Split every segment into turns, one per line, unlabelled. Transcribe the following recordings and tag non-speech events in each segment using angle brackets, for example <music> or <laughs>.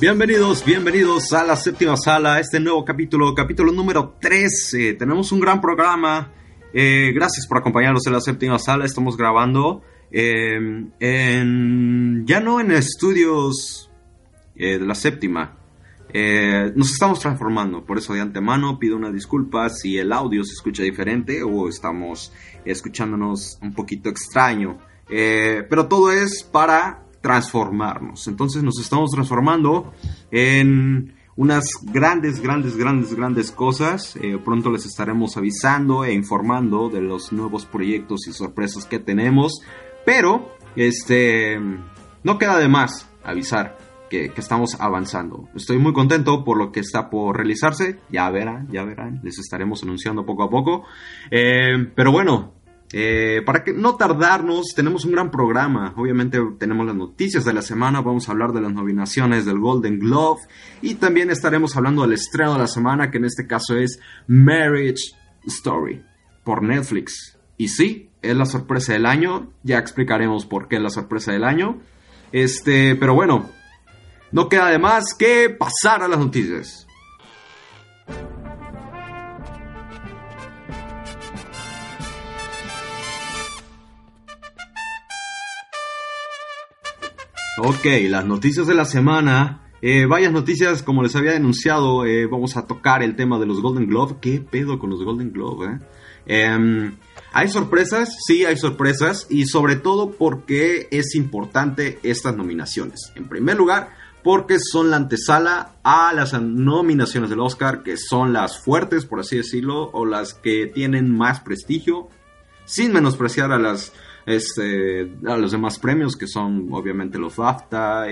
Bienvenidos, bienvenidos a la séptima sala, este nuevo capítulo, capítulo número 13. Tenemos un gran programa. Eh, gracias por acompañarnos en la séptima sala. Estamos grabando eh, en, ya no en estudios eh, de la séptima. nos estamos transformando, por eso de antemano pido una disculpa si el audio se escucha diferente o estamos escuchándonos un poquito extraño. pero todo es para transformarnos. Entonces nos estamos transformando en unas grandes, grandes, grandes, grandes cosas. Eh, pronto les estaremos avisando e informando de los nuevos proyectos y sorpresas que tenemos. Pero, este, no queda de más avisar que, estamos avanzando. Estoy muy contento por lo que está por realizarse. Ya verán, ya verán. Les estaremos anunciando poco a poco. Eh, pero bueno, eh, para que no tardarnos, tenemos un gran programa. Obviamente tenemos las noticias de la semana, vamos a hablar de las nominaciones del Golden Glove y también estaremos hablando del estreno de la semana, que en este caso es Marriage Story por Netflix. Y sí, es la sorpresa del año, ya explicaremos por qué es la sorpresa del año. Este, pero bueno, no queda de más que pasar a las noticias. Ok, las noticias de la semana. Eh, varias noticias, como les había denunciado, eh, vamos a tocar el tema de los Golden Globe. ¿Qué pedo con los Golden Globe? Eh? Em, hay sorpresas, sí hay sorpresas, y sobre todo porque es importante estas nominaciones. En primer lugar, porque son la antesala a las nominaciones del Oscar, que son las fuertes, por así decirlo, o las que tienen más prestigio, sin menospreciar a las este, a los demás premios que son obviamente los BAFTA,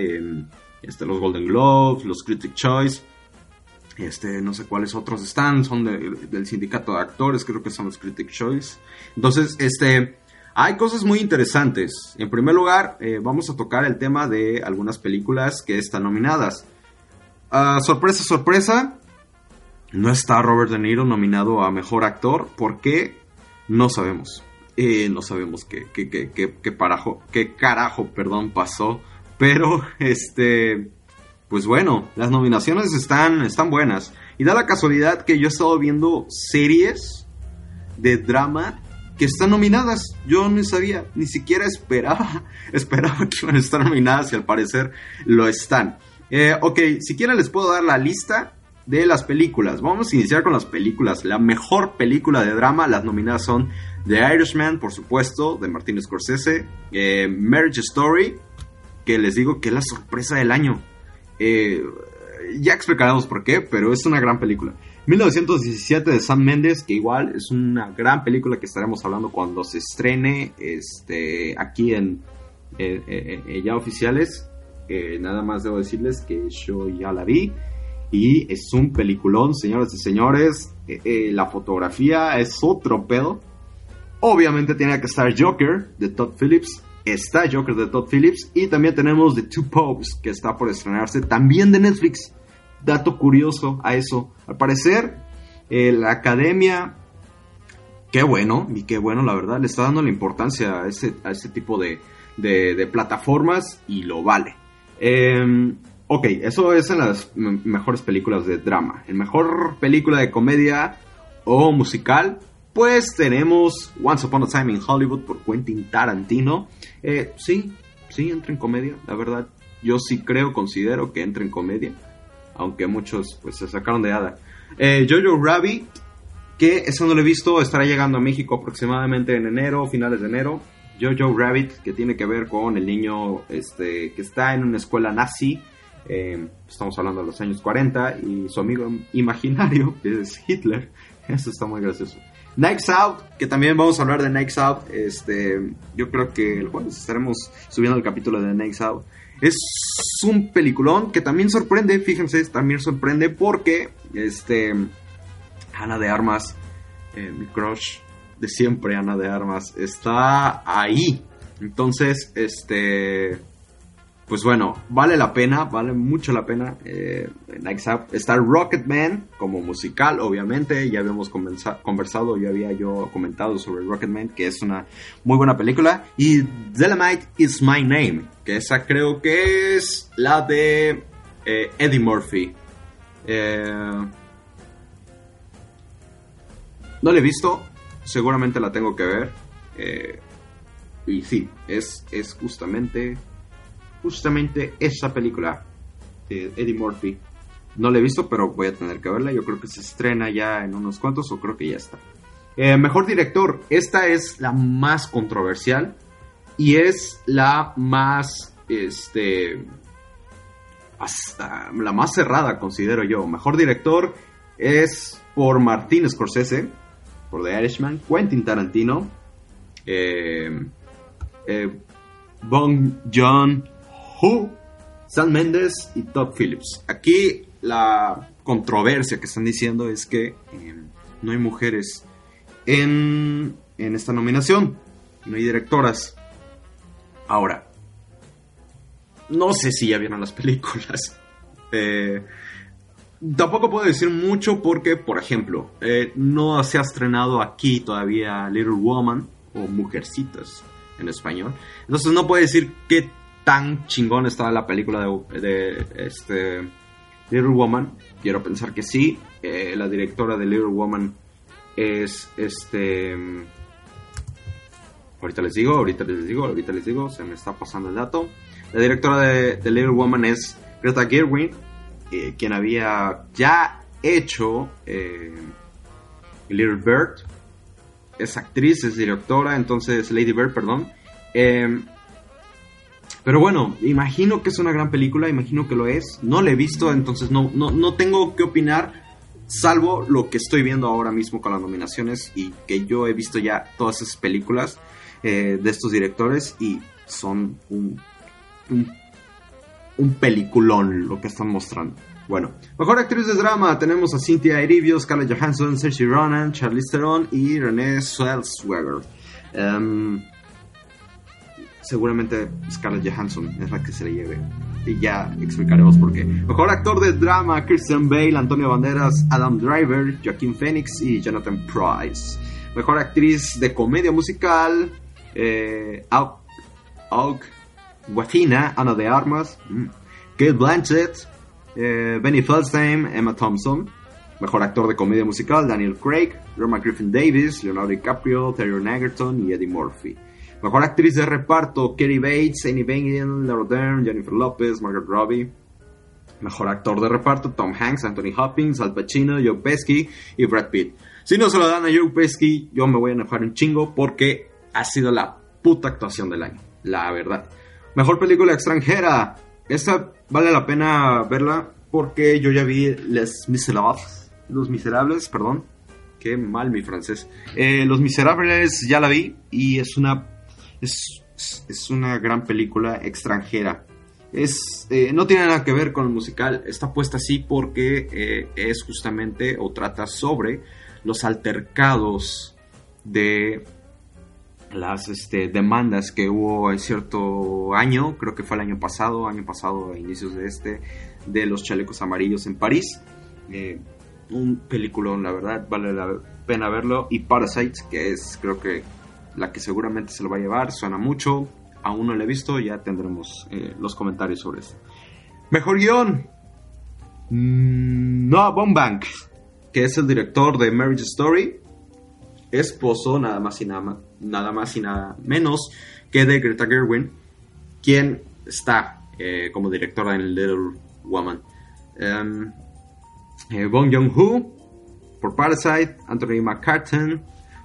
este, los Golden Globes, los Critic Choice. Este, no sé cuáles otros están, son del sindicato de actores, creo que son los Critic Choice. Entonces, este, hay cosas muy interesantes. En primer lugar, eh, vamos a tocar el tema de algunas películas que están nominadas. Ah, sorpresa, sorpresa, no está Robert De Niro nominado a Mejor Actor. ¿Por qué? No sabemos. Eh, no sabemos qué, qué, qué, qué, parajo, qué carajo perdón, pasó. Pero, <laughs> este, pues bueno, las nominaciones están, están buenas. Y da la casualidad que yo he estado viendo series de drama que están nominadas. Yo no sabía, ni siquiera esperaba, <laughs> esperaba que iban a estar nominadas y al parecer lo están. Eh, ok, si quieren les puedo dar la lista de las películas. Vamos a iniciar con las películas. La mejor película de drama, las nominadas son The Irishman, por supuesto, de Martin Scorsese. Eh, Marriage Story, que les digo que es la sorpresa del año. Eh, ya explicaremos por qué, pero es una gran película. 1917 de Sam Mendes, que igual es una gran película que estaremos hablando cuando se estrene este, aquí en ya oficiales. nada más debo decirles que yo ya la vi y es un peliculón, señoras y señores. la fotografía es otro pedo. Obviamente tiene que estar Joker de Todd Phillips. Está Joker de Todd Phillips. Y también tenemos The Two Popes que está por estrenarse también de Netflix. Dato curioso a eso. Al parecer, eh, la academia, qué bueno, y qué bueno, la verdad, le está dando la importancia a ese, a ese tipo de, de, plataformas y lo vale. Em, ok, eso es en las mejores películas de drama. En mejor película de comedia o musical, pues tenemos Once Upon a Time in Hollywood por Quentin Tarantino. Eh, sí, sí, entra en comedia, la verdad. Yo sí creo, considero que entra en comedia. Aunque muchos pues se sacaron de hada. Eh, Jojo Rabbit, que eso no lo he visto, estará llegando a México aproximadamente en enero, finales de enero. Jojo Rabbit, que tiene que ver con el niño este, que está en una escuela nazi. Eh, estamos hablando de los años 40 y su amigo imaginario, que es Hitler. <laughs> Eso está muy gracioso. Nights Out, que también vamos a hablar de Nights Out. Este, yo creo que el jueves estaremos subiendo el capítulo de Nights Out. Es un peliculón que también sorprende, fíjense, también sorprende porque este Ana de Armas, eh, mi crush de siempre, Ana de Armas, está ahí. Entonces, este pues bueno, vale la pena, vale mucho la pena. Eh, está Rocketman como musical, obviamente. Ya habíamos conversado, ya había yo comentado sobre Rocketman, que es una muy buena película. Y Delamite is My Name, que esa creo que es la de eh, Eddie Murphy. Eh, no la he visto, seguramente la tengo que ver. Eh, y sí, es, es justamente justamente esa película de Eddie Murphy. No la he visto, pero voy a tener que verla. Yo creo que se estrena ya en unos cuantos o creo que ya está. Eh, mejor director. Esta es la más controversial y es la más, este, hasta la más cerrada, considero yo. Mejor director es por Martin Scorsese, por The Irishman, Quentin Tarantino, eh, eh, Bong John Who, Sam Mendes y Todd Phillips. Aquí la controversia que están diciendo es que em, no hay mujeres en, en esta nominación, no hay directoras. Ahora, no sé si ya vieron las <laughs> películas. Eh, tampoco puedo decir mucho porque, por ejemplo, eh, no se ha estrenado aquí todavía Little Woman o Mujercitas en español. Entonces no puedo decir qué tan chingón está la película de, este, Little Woman. Quiero pensar que sí. Eh, la directora de Little Woman es este. Ahorita les digo, ahorita les digo, ahorita les digo, se me está pasando el dato. La directora de, Little Woman es Greta Gerwig, eh, quien había ya hecho eh, Little Bird. Es actriz, es directora, entonces Lady Bird, perdón. Pero bueno, imagino que es una gran película, imagino que lo es. No la he visto, entonces no, no, tengo que opinar, salvo lo que estoy viendo ahora mismo con las nominaciones y que yo he visto ya todas esas películas eh, de estos directores y son un, un, peliculón lo que están mostrando. Bueno, mejor actriz de drama tenemos a Cynthia Erivo, Scarlett Johansson, Saoirse Ronan, Charlize Theron y Renée Zellweger. Um, seguramente Scarlett Johansson es la que se le lleve. Y ya explicaremos por qué. Mejor actor de drama, Christian Bale, Antonio Banderas, Adam Driver, Joaquin Phoenix y Jonathan Price. Mejor actriz de comedia musical, eh, Aug Guatina, Ana de Armas, mm, Kate Blanchett, eh, Benny Feldstein, Emma Thompson. Mejor actor de comedia musical, Daniel Craig, Roma Griffin Davis, Leonardo DiCaprio, Terry Egerton y Eddie Murphy. Mejor actriz de reparto, Kerry Bates, Annie Bengen, Laura Dern, Jennifer Lopez, Margaret Robbie. Mejor actor de reparto, Tom Hanks, Anthony Hopkins, Al Pacino, Joe Pesci y Brad Pitt. Si no se lo dan a Joe Pesci, yo me voy a enojar un chingo porque ha sido la puta actuación del año, la verdad. Mejor película extranjera. Esta vale la pena verla porque yo ya vi Les Miserables. Los Miserables, perdón. Qué mal mi francés. Eh, Los Miserables ya la vi y es una es, una gran película extranjera. Es, eh, no tiene nada que ver con el musical, está puesta así porque eh, es justamente o trata sobre los altercados de las este, demandas que hubo en cierto año, creo que fue el año pasado, año pasado a inicios de este, de los chalecos amarillos en París. Eh, un peliculón, la verdad, vale la pena verlo. Y Parasite, que es creo que la que seguramente se lo va a llevar, suena mucho, aún no la he visto, ya tendremos eh, los comentarios sobre eso. Mejor guion, mm, Noah Baumbach, que es el director de Marriage Story, esposo nada más y nada, nada más y nada menos que de Greta Gerwin, quien está eh, como directora en Little Woman. Um, Bong Joon-ho por Parasite, Anthony McCartan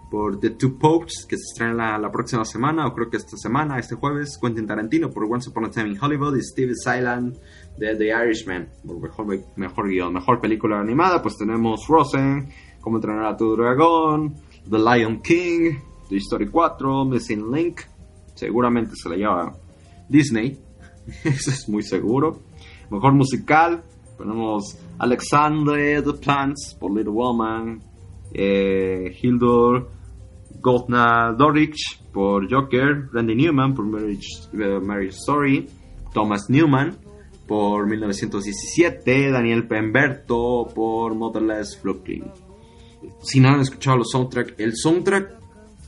por The Two Popes, que se estrena la, próxima semana, o creo que esta semana, este jueves, Quentin Tarantino por Once Upon a Time in Hollywood y Steve Silent de The Irishman, por mejor, mejor guion, mejor película animada, pues tenemos Frozen, Cómo entrenar a tu dragón, The Lion King, The Story 4, Missing Link, seguramente se la lleva Disney, <laughs> eso es muy seguro. Mejor musical, tenemos Alexander the Plants por Little Woman, eh, Hildur Goldna Dorich por Joker, Randy Newman por Marriage, eh, Story, Thomas Newman por 1917, Daniel Pemberto por Motherless Brooklyn. Si no han escuchado los soundtracks, el soundtrack,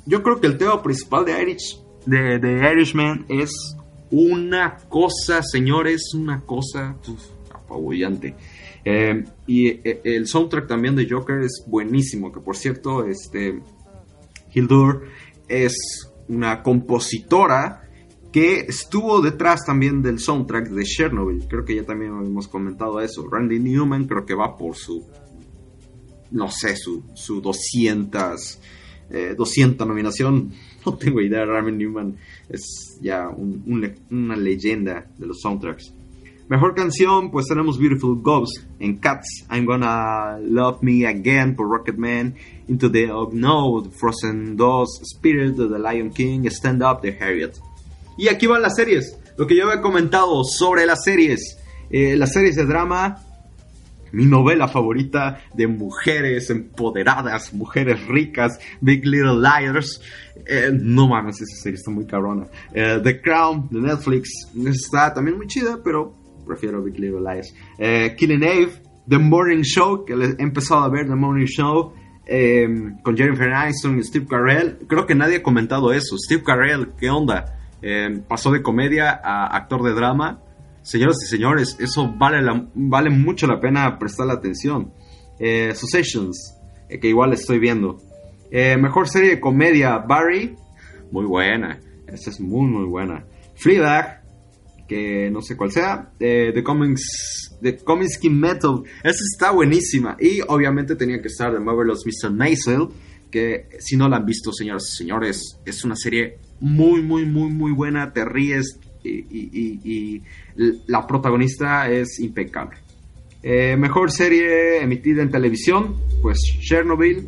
yo creo que el tema principal de, Irish, de Irishman es una cosa, señores, una cosa apabullante. Eh, y eh, el soundtrack también de Joker es buenísimo, que por cierto, este Hildur es una compositora que estuvo detrás también del soundtrack de Chernobyl. Creo que ya también hemos comentado eso. Randy Newman creo que va por su, no sé, su, su 200, 200 eh, nominación. <laughs> No tengo idea, Randy Newman es ya una leyenda de los soundtracks. Mejor canción, pues tenemos Beautiful Ghost en Cats, I'm Gonna Love Me Again por Rocketman, Into the Unknown, Frozen 2, Spirit of the Lion King, Stand Up de Harriet. Y aquí van las series, lo que yo había comentado sobre las series. Eh, las series de drama, mi novela favorita de mujeres empoderadas, mujeres ricas, Big Little Liars. Eh, no mames, esa serie está muy cabrona. Eh, the Crown de Netflix está también muy chida, pero prefiero Big Little Lies. Eh, Killing Eve, The Morning Show, que he empezado a ver The Morning Show. Em, con Jennifer Aniston y Steve Carell. Creo que nadie ha comentado eso. Steve Carell, ¿qué onda? Em, pasó de comedia a actor de drama. Señoras y señores, eso vale, vale mucho la pena prestarle atención. Eh, Successions, eh, que igual estoy viendo. Eh, mejor serie de comedia, Barry. Muy buena. Esta es muy, muy buena. Fleabag, que no sé cuál sea, eh, The Comics, The Comics Metal, esa está buenísima, y obviamente tenía que estar The Marvelous Mr. Maisel, que si no la han visto, señoras y señores, es una serie muy, muy, muy, muy buena, te ríes y, la protagonista es impecable. Eh, mejor serie emitida en televisión, pues Chernobyl,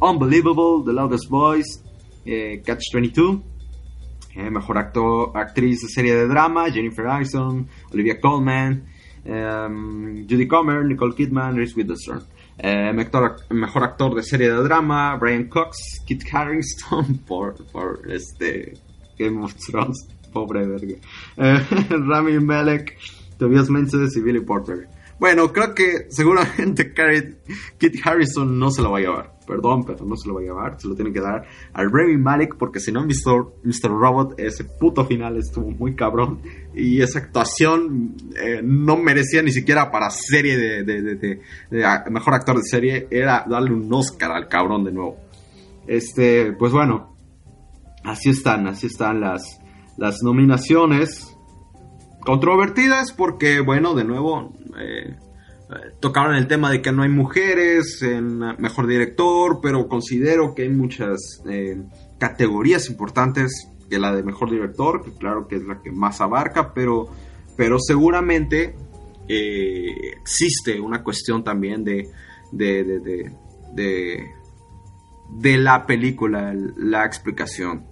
Unbelievable, The Loudest Voice, eh, Catch 22, eh, mejor actor, actriz de serie de drama, Jennifer Aniston, Olivia Colman, um, Judy Comer, Nicole Kidman, Reese Witherspoon. Eh, mejor, actor de serie de drama, Brian Cox, Kit Harington, <laughs> por, por este Game of Thrones, pobre verga. Eh, <laughs> Rami Malek, Tobias Menzies y Billy Porter. Bueno, creo que seguramente Kit Harrison no se lo va a llevar. Perdón, pero no se lo va a llevar. Se lo tienen que dar al Remy Malek porque si no visto Mr. Robot, ese puto final estuvo muy cabrón. Y esa actuación eh, no merecía ni siquiera para serie de, mejor actor de serie. Era darle un Oscar al cabrón de nuevo. Este, pues bueno, así están, así están las, las nominaciones controvertidas porque, bueno, de nuevo, eh, tocaron el tema de que no hay mujeres en mejor director, pero considero que hay muchas eh, categorías importantes que la de mejor director, que claro que es la que más abarca, pero, pero seguramente eh, existe una cuestión también de, de, de, de, de la película, la explicación.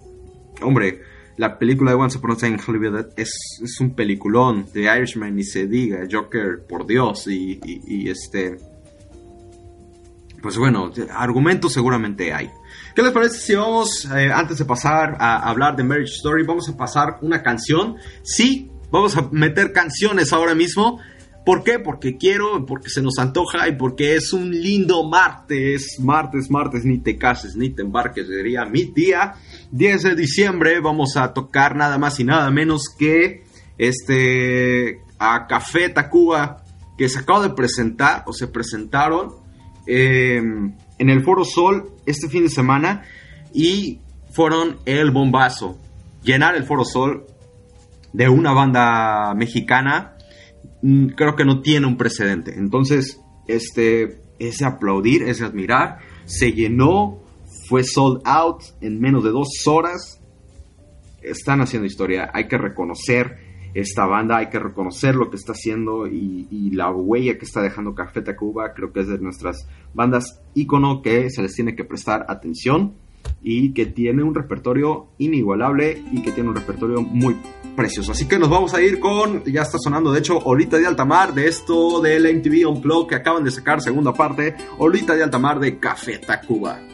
Hombre, la película de Once Upon a Time in Hollywood es, un peliculón. The Irishman, ni se diga. Joker, por Dios. Y, y, este. Pues bueno, argumentos seguramente hay. ¿Qué les parece si vamos, eh, antes de pasar a hablar de Marriage Story, vamos a pasar una canción? Sí, vamos a meter canciones ahora mismo. ¿Por qué? Porque quiero, porque se nos antoja y porque es un lindo martes. Martes, martes, ni te cases, ni te embarques, diría mi tía. 10 de diciembre vamos a tocar nada más y nada menos que este a Café Tacuba que se acaba de presentar o se presentaron em, en el Foro Sol este fin de semana y fueron el bombazo. Llenar el Foro Sol de una banda mexicana creo que no tiene un precedente. Entonces, este, ese aplaudir, ese admirar, se llenó, fue sold out en menos de dos horas. Están haciendo historia, hay que reconocer esta banda, hay que reconocer lo que está haciendo y, y la huella que está dejando Café Tacuba. Creo que es de nuestras bandas ícono que se les tiene que prestar atención y que tiene un repertorio inigualable y que tiene un repertorio muy precioso. Así que nos vamos a ir con, ya está sonando de hecho, Olita de Altamar, de esto del MTV Unplugged que acaban de sacar segunda parte, Olita de Altamar de Café Tacuba.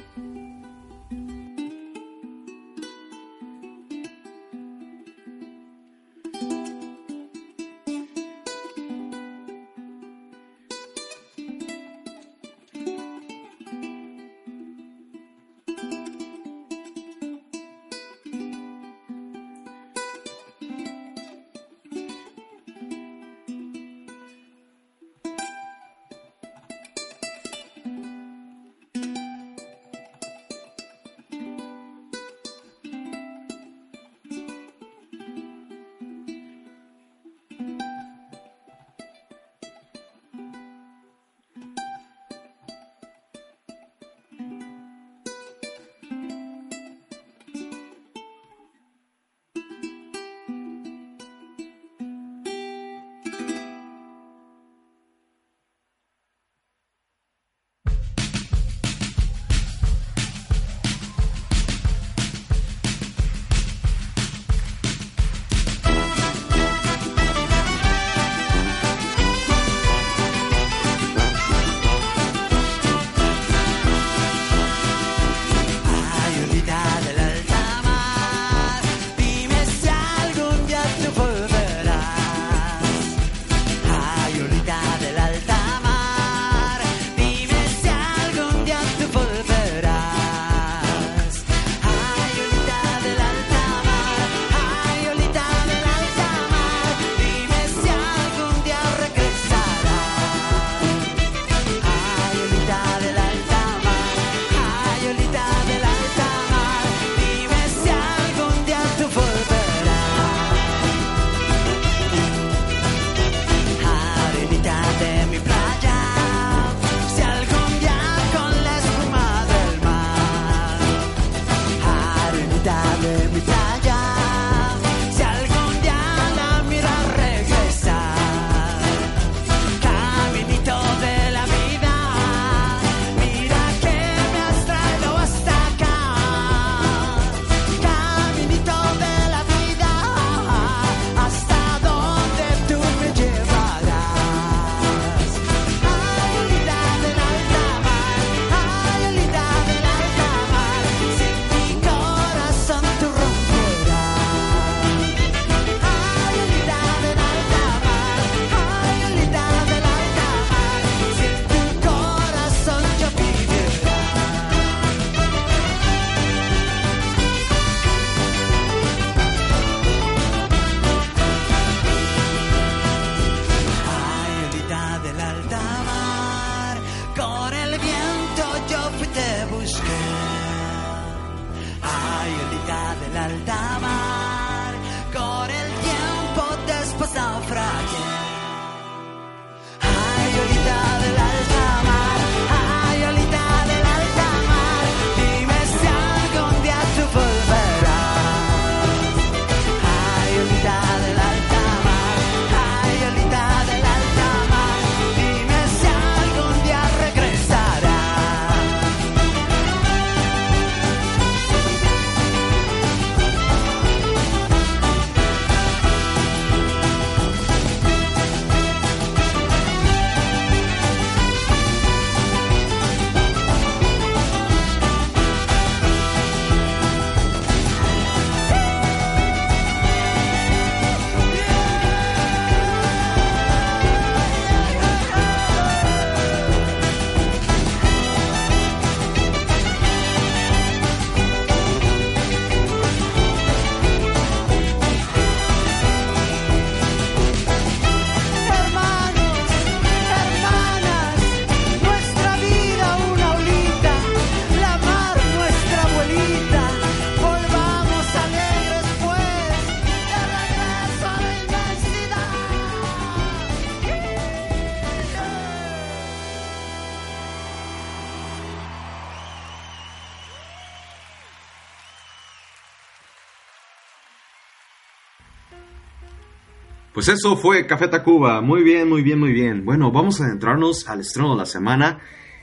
Pues eso fue Café Tacuba. Muy bien, muy bien, muy bien. Bueno, vamos a adentrarnos al estreno de la semana.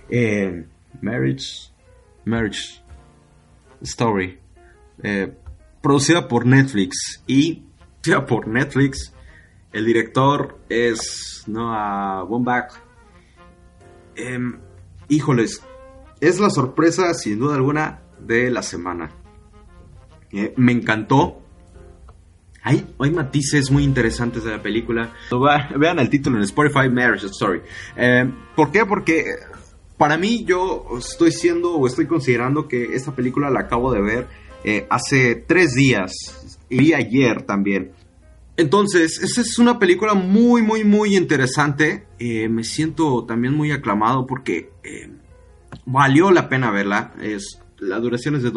Eh, Marriage. Marriage Story. Eh, producida por Netflix. Y ya por Netflix. El director es Noah Baumbach. Em, híjoles, es la sorpresa sin duda alguna de la semana. Eh, me encantó. Hay, matices muy interesantes de la película. Vean el título en Spotify, Marriage Story. Eh, ¿Por qué? Porque para mí yo estoy siendo o estoy considerando que esta película la acabo de ver eh, hace tres días y ayer también. Entonces, esta es una película muy, muy, muy interesante. me siento también muy aclamado porque valió la pena verla. Es, la duración es de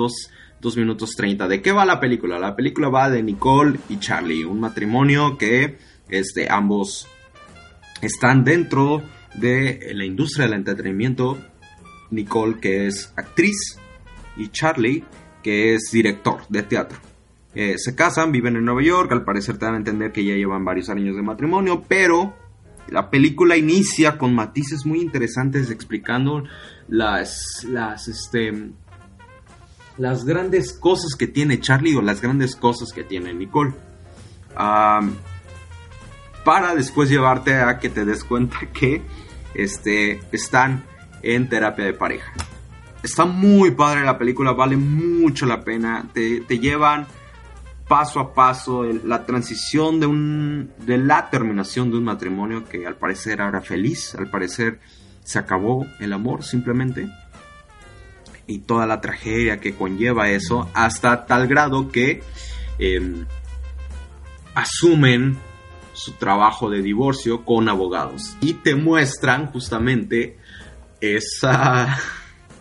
2 minutos 30. ¿De qué va la película? La película va de Nicole y Charlie, un matrimonio que este, ambos están dentro de la industria del entretenimiento. Nicole, que es actriz, y Charlie, que es director de teatro. Eh, se casan, viven en Nueva York, al parecer te dan a entender que ya llevan varios años de matrimonio, pero la película inicia con matices muy interesantes explicando las, las, este, las grandes cosas que tiene Charlie o las grandes cosas que tiene Nicole. para después llevarte a que te des cuenta <laughs> que este, están en terapia de pareja. Está muy padre la película, vale mucho la pena. Te, te llevan paso a paso la transición de, un, de la terminación de un matrimonio que al parecer era feliz, al parecer se acabó el amor simplemente y toda la tragedia que conlleva eso hasta tal grado que em, asumen su trabajo de divorcio con abogados. Y te muestran justamente esa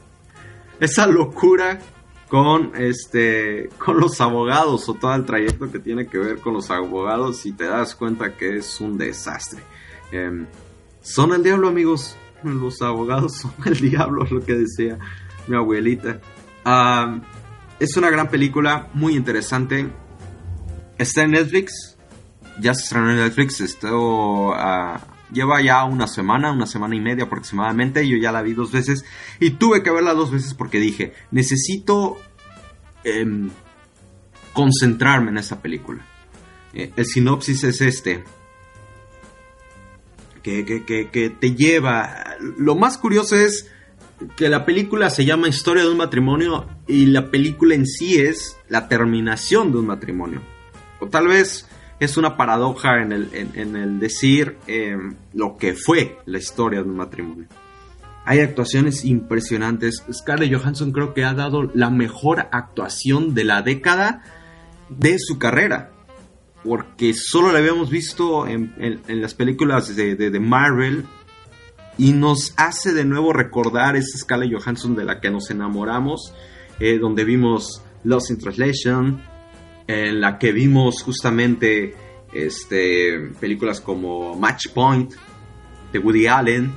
<laughs> esa locura con este con los abogados o todo el trayecto que tiene que ver con los abogados y te das cuenta que es un desastre. Em, son el diablo amigos. Los abogados son el <laughs> diablo, es lo que decía mi abuelita. Es una gran película, muy interesante. Está en Netflix, ya se estrenó en Netflix, esto ah, lleva ya una semana, una semana y media aproximadamente. Yo ya la vi dos veces y tuve que verla dos veces porque dije, necesito em, concentrarme en esta película. Eh, el sinopsis es este que, te lleva. Lo más curioso es que la película se llama Historia de un matrimonio y la película en sí es la terminación de un matrimonio. O tal vez es una paradoja en el, decir em, lo que fue la historia de un matrimonio. Hay actuaciones impresionantes. Scarlett Johansson creo que ha dado la mejor actuación de la década de su carrera porque solo la habíamos visto en, las películas de, Marvel y nos hace de nuevo recordar esa Scarlett Johansson de la que nos enamoramos, eh, donde vimos Lost in Translation, en la que vimos justamente este, películas como Match Point de Woody Allen,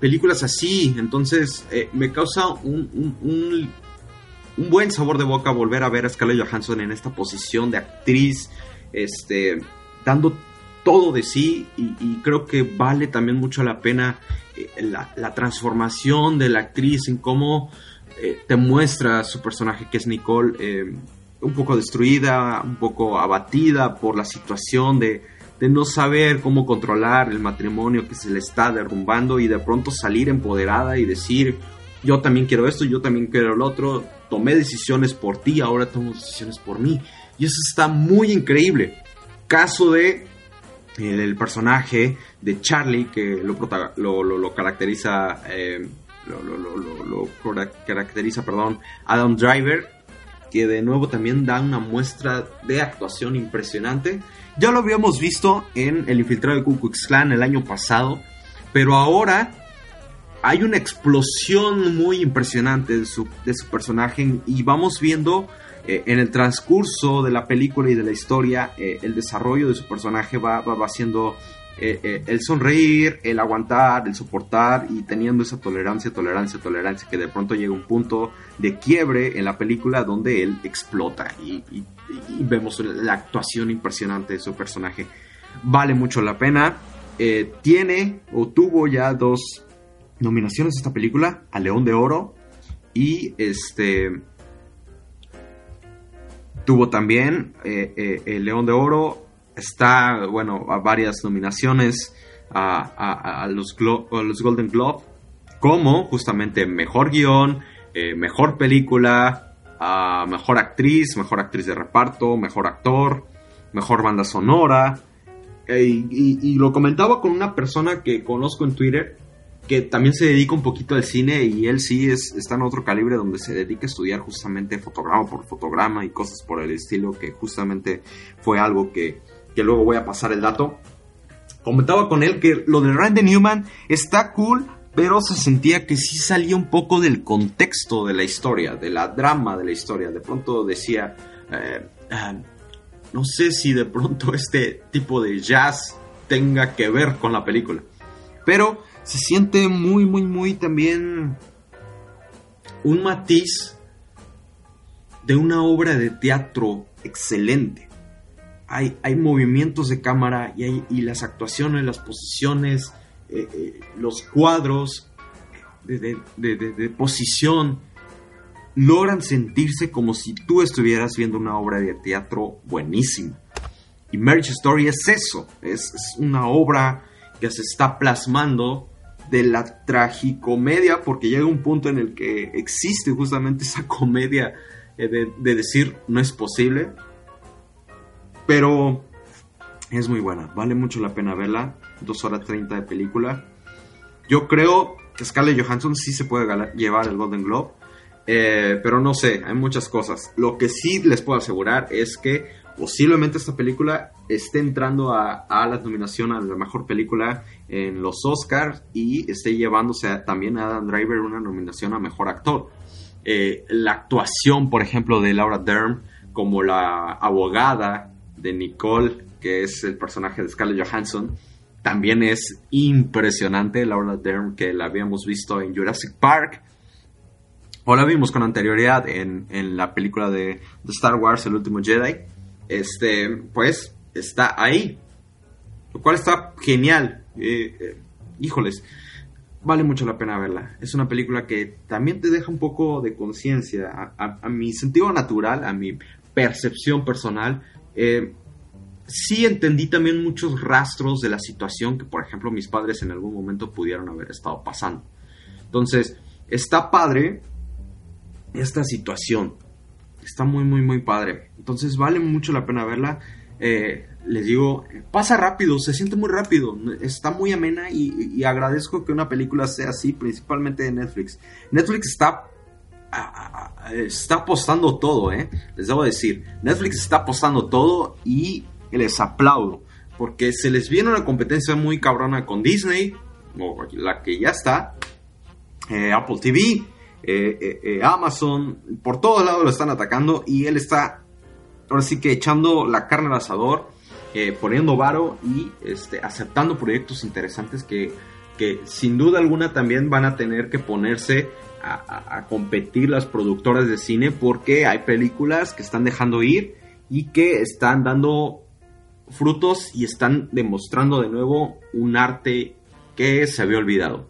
películas así, entonces eh, me causa un, un, buen sabor de boca volver a ver a Scarlett Johansson en esta posición de actriz este, dando todo de sí y, creo que vale también mucho la pena eh, la, transformación de la actriz en cómo eh, te muestra su personaje que es Nicole eh, un poco destruida, un poco abatida por la situación de, de no saber cómo controlar el matrimonio que se le está derrumbando y de pronto salir empoderada y decir yo también quiero esto, yo también quiero el otro, tomé decisiones por ti, ahora tomo decisiones por mí. Y eso está muy increíble. Caso de el, personaje de Charlie, que lo, lo, caracteriza, eh, lo, caracteriza, perdón, Adam Driver, que de nuevo también da una muestra de actuación impresionante. Ya lo habíamos visto en El infiltrado de Ku Klux Klan el año pasado, pero ahora hay una explosión muy impresionante de su, de su personaje y vamos viendo eh, en el transcurso de la película y de la historia, eh, el desarrollo de su personaje va, va, haciendo eh, el sonreír, el aguantar, el soportar y teniendo esa tolerancia, tolerancia, tolerancia, que de pronto llega un punto de quiebre en la película donde él explota y, vemos la actuación impresionante de su personaje. vale mucho la pena. Tiene o tuvo ya dos nominaciones esta película, a León de Oro y este tuvo también eh, eh, el León de Oro, está, bueno, a varias nominaciones a, los, los, Golden Globe, como justamente Mejor Guión, Mejor Película, Mejor Actriz, Mejor Actriz de Reparto, Mejor Actor, Mejor Banda Sonora, y, lo comentaba con una persona que conozco en Twitter que también se dedica un poquito al cine y él sí es, está en otro calibre donde se dedica a estudiar justamente fotograma por fotograma y cosas por el estilo que justamente fue algo que, que luego voy a pasar el dato. Comentaba con él que lo de Randy Newman está cool, pero se sentía que sí salía un poco del contexto de la historia, de la drama de la historia. De pronto decía, eh, ah, no sé si de pronto este tipo de jazz tenga que ver con la película. Pero se siente muy, muy, muy también un matiz de una obra de teatro excelente. Hay, hay movimientos de cámara y, hay, y las actuaciones, las posiciones, eh, eh, los cuadros de, de posición, logran sentirse como si tú estuvieras viendo una obra de teatro buenísima. Y Marriage Story es eso, es, una obra que se está plasmando de la tragicomedia, porque llega un punto en el que existe justamente esa comedia eh, de, de, decir no es posible, pero es muy buena, vale mucho la pena verla, 2 horas 30 de película. Yo creo que Scarlett Johansson sí se puede llevar el Golden Globe, eh, pero no sé, hay muchas cosas. Lo que sí les puedo asegurar es que posiblemente esta película esté entrando a, a la nominación a la mejor película en los Oscars y esté llevándose también a Adam Driver una nominación a mejor actor. Eh, la actuación, por ejemplo, de Laura Dern como la abogada de Nicole, que es el personaje de Scarlett Johansson, también es impresionante. Laura Dern, que la habíamos visto en Jurassic Park, o la vimos con anterioridad en, la película de, Star Wars, El último Jedi, este, pues está ahí. Lo cual está genial. Eh, eh, híjoles, vale mucho la pena verla. Es una película que también te deja un poco de conciencia. A, mi sentido natural, a mi percepción personal, eh, sí entendí también muchos rastros de la situación que, por ejemplo, mis padres en algún momento pudieron haber estado pasando. Entonces, está padre esta situación. Está muy, muy, muy padre. Entonces vale mucho la pena verla. Eh, les digo, pasa rápido, se siente muy rápido, está muy amena y, agradezco que una película sea así, principalmente de Netflix. Netflix está, está apostando todo, ¿eh? Les debo decir, Netflix está apostando todo y les aplaudo, porque se les viene una competencia muy cabrona con Disney, la que ya está, eh, Apple TV, eh, eh, eh, Amazon, por todos lados lo están atacando y él está ahora sí que echando la carne al asador, poniendo varo y este, aceptando proyectos interesantes que, que, sin duda alguna también van a tener que ponerse a, competir las productoras de cine porque hay películas que están dejando ir y que están dando frutos y están demostrando de nuevo un arte que se había olvidado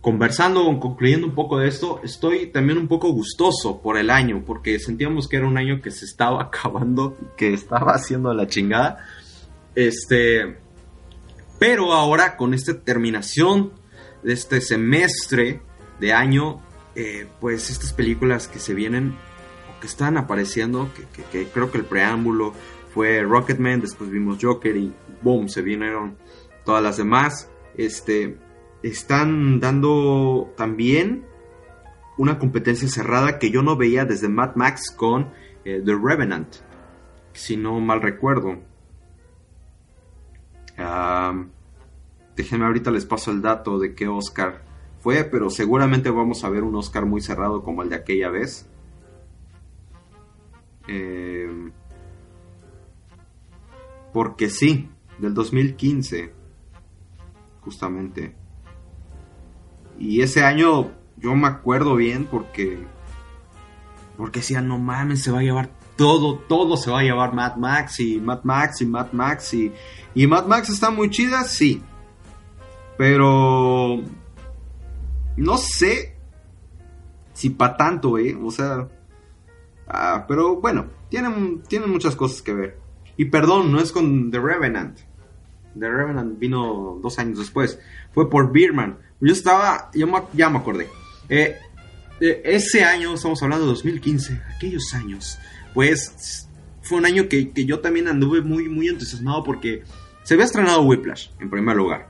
conversando, concluyendo un poco de esto, estoy también un poco gustoso por el año, porque sentíamos que era un año que se estaba <laughs> acabando, que estaba haciendo la chingada. Este, pero ahora con esta terminación de este semestre de año, eh, pues estas películas que se vienen o que están apareciendo, que creo que el preámbulo fue Rocketman, después vimos Joker y boom, se vinieron todas las demás. Este, están dando también una competencia cerrada que yo no veía desde Mad Max con eh, The Revenant, si no mal recuerdo. déjenme ahorita les paso el dato de qué Oscar fue, pero seguramente vamos a ver un Oscar muy cerrado como el de aquella vez. Em, porque sí, del 2015, justamente. Y ese año yo me acuerdo bien porque. Porque decía, no mames, se va a llevar todo, todo se va a llevar Mad Max y Mad Max y Mad Max y, y Mad Max está muy chida, sí. Pero no sé si para tanto, eh. O sea, ah, pero bueno, tienen, tienen muchas cosas que ver. Y perdón, no es con The Revenant. The Revenant vino dos años después. Fue por Beerman. Yo estaba, yo ya me acordé. Eh, eh, ese año, estamos hablando de 2015, aquellos años, pues fue un año que, que, yo también anduve muy, muy entusiasmado porque se había estrenado Whiplash, en primer lugar.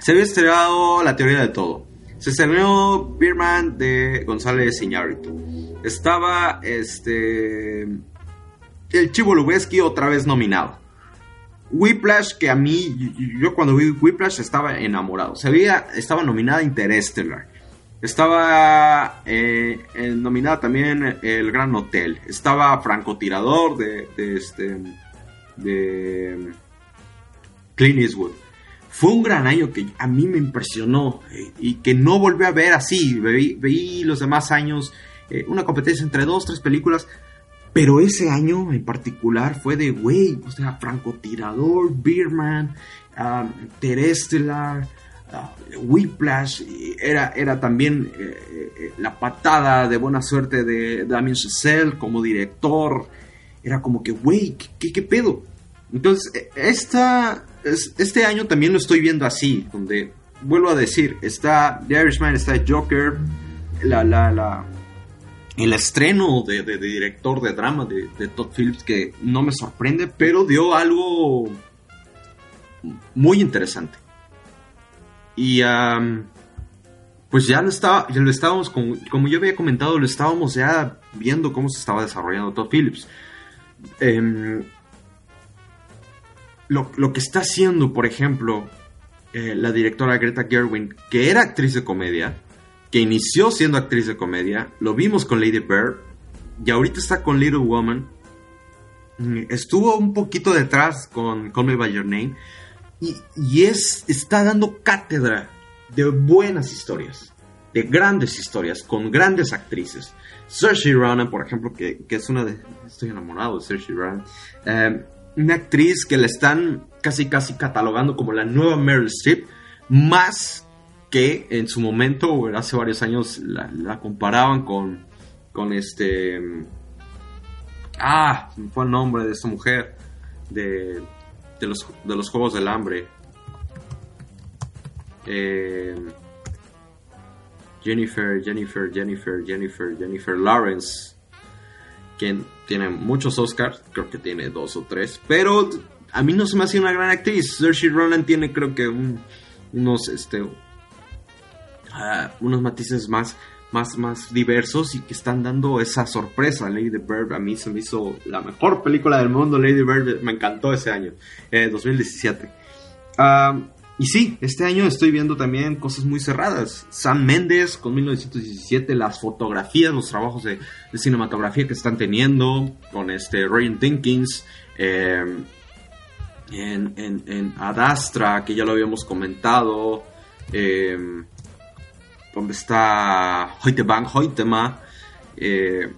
Se había estrenado La Teoría de Todo. Se estrenó Beerman de González Iñárritu. Estaba este el Chivo Lubeski otra vez nominado. Whiplash, que a mí, yo cuando vi Whiplash estaba enamorado. Se estaba nominada Interstellar. Estaba eh, nominada también El Gran Hotel. Estaba Francotirador de, de este de Clint Eastwood. Fue un gran año que a mí me impresionó eh, y que no volví a ver así. Veí, los demás años eh, una competencia entre dos, tres películas pero ese año en particular fue de, güey, o sea, francotirador, Beerman, um, Terestelar, uh, Whiplash, era, era también eh, eh, la patada de buena suerte de Damien Chazelle como director. Era como que, güey, ¿qué, ¿qué, pedo? Entonces, e, esta, este año también lo estoy viendo así, donde, vuelvo a decir, está The Irishman, está Joker, la, la, la el estreno de, director de drama de, Todd Phillips, que no me sorprende, pero dio algo muy interesante. Y pues ya lo, estaba, ya lo estábamos, como, como, yo había comentado, lo estábamos ya viendo cómo se estaba desarrollando Todd Phillips. Em, lo, que está haciendo, por ejemplo, eh, la directora Greta Gerwin, que era actriz de comedia, que inició siendo actriz de comedia, lo vimos con Lady Bird y ahorita está con Little Woman. Mm, estuvo un poquito detrás con Call Me By Your Name y, es, está dando cátedra de buenas historias, de grandes historias, con grandes actrices. Saoirse Ronan, por ejemplo, que, es una de... Estoy enamorado de Saoirse Ronan. Eh, una actriz que la están casi casi catalogando como la nueva Meryl Streep, más que en su momento, hace varios años, la, comparaban con, con este... Ah, fue el nombre de esta mujer de, de, los, de los Juegos del Hambre. Eh, Jennifer, Jennifer, Jennifer, Jennifer, Jennifer Lawrence, quien tiene muchos Oscars, creo que tiene dos o tres, pero a mí no se me hace una gran actriz. Saoirse Ronan tiene creo que unos este unos matices más, más, más diversos y que están dando esa sorpresa. Lady Bird a mí se me hizo la mejor película del mundo. Lady Bird me encantó ese año, 2017. Eh, ah, y sí, este año estoy viendo también cosas muy cerradas. Sam Mendes con 1917, las fotografías, los trabajos de, cinematografía que están teniendo con este Ryan Dinkins. Eh, en, en, Adastra, que ya lo habíamos comentado. Eh, donde está Hoytebang Hoytema, eh,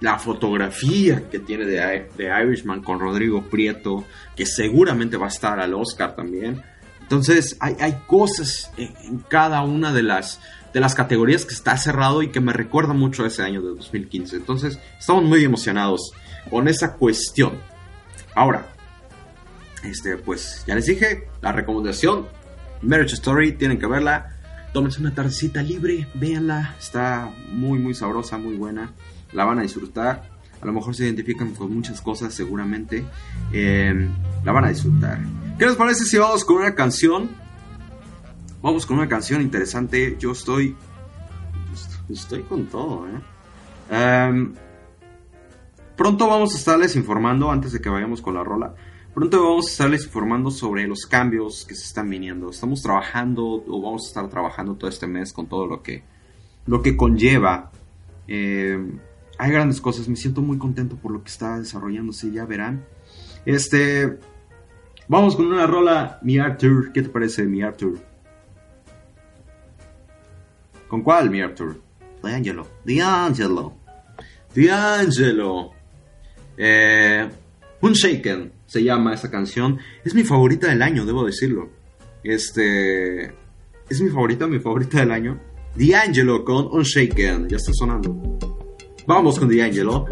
la fotografía que tiene de, Irishman con Rodrigo Prieto, que seguramente va a estar al Oscar también. Entonces hay, cosas en, cada una de las, de las categorías que está cerrado y que me recuerda mucho a ese año de 2015. Entonces estamos muy emocionados con esa cuestión. Ahora, este, pues ya les dije, la recomendación, Marriage Story, tienen que verla tómense una tardecita libre, véanla, está muy muy sabrosa, muy buena, la van a disfrutar, a lo mejor se identifican con muchas cosas seguramente, em, la van a disfrutar. ¿Qué les parece si vamos con una canción? Vamos con una canción interesante, yo estoy, estoy con todo, ¿eh? Em, pronto vamos a estarles informando antes de que vayamos con la rola Pronto vamos a estarles informando sobre los cambios que se están viniendo. Estamos trabajando o vamos a estar trabajando todo este mes con todo lo que, lo que conlleva. Eh, hay grandes cosas, me siento muy contento por lo que está desarrollándose, ya verán. Este, vamos con una rola, mi Arthur. ¿Qué te parece, mi Arthur? ¿Con cuál, mi Arthur? D'Angelo. D'Angelo. D'Angelo.
Eh, Unshaken se llama esa canción. Es mi favorita del año, debo decirlo. Este. Es mi favorita, mi favorita del año. D'Angelo con Unshaken. Ya está sonando. Vamos con D'Angelo.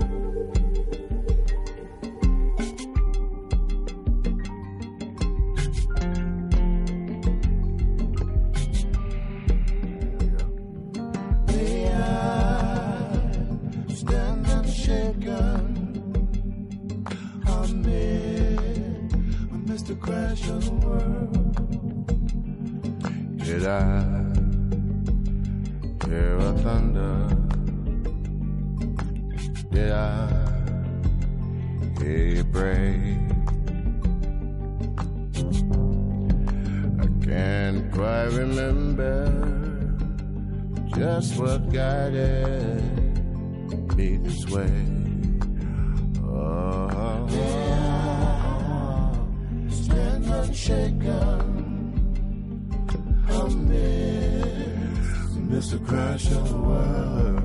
Just what guided me this way. Oh. Stand unshaken amidst amidst the crash of the world.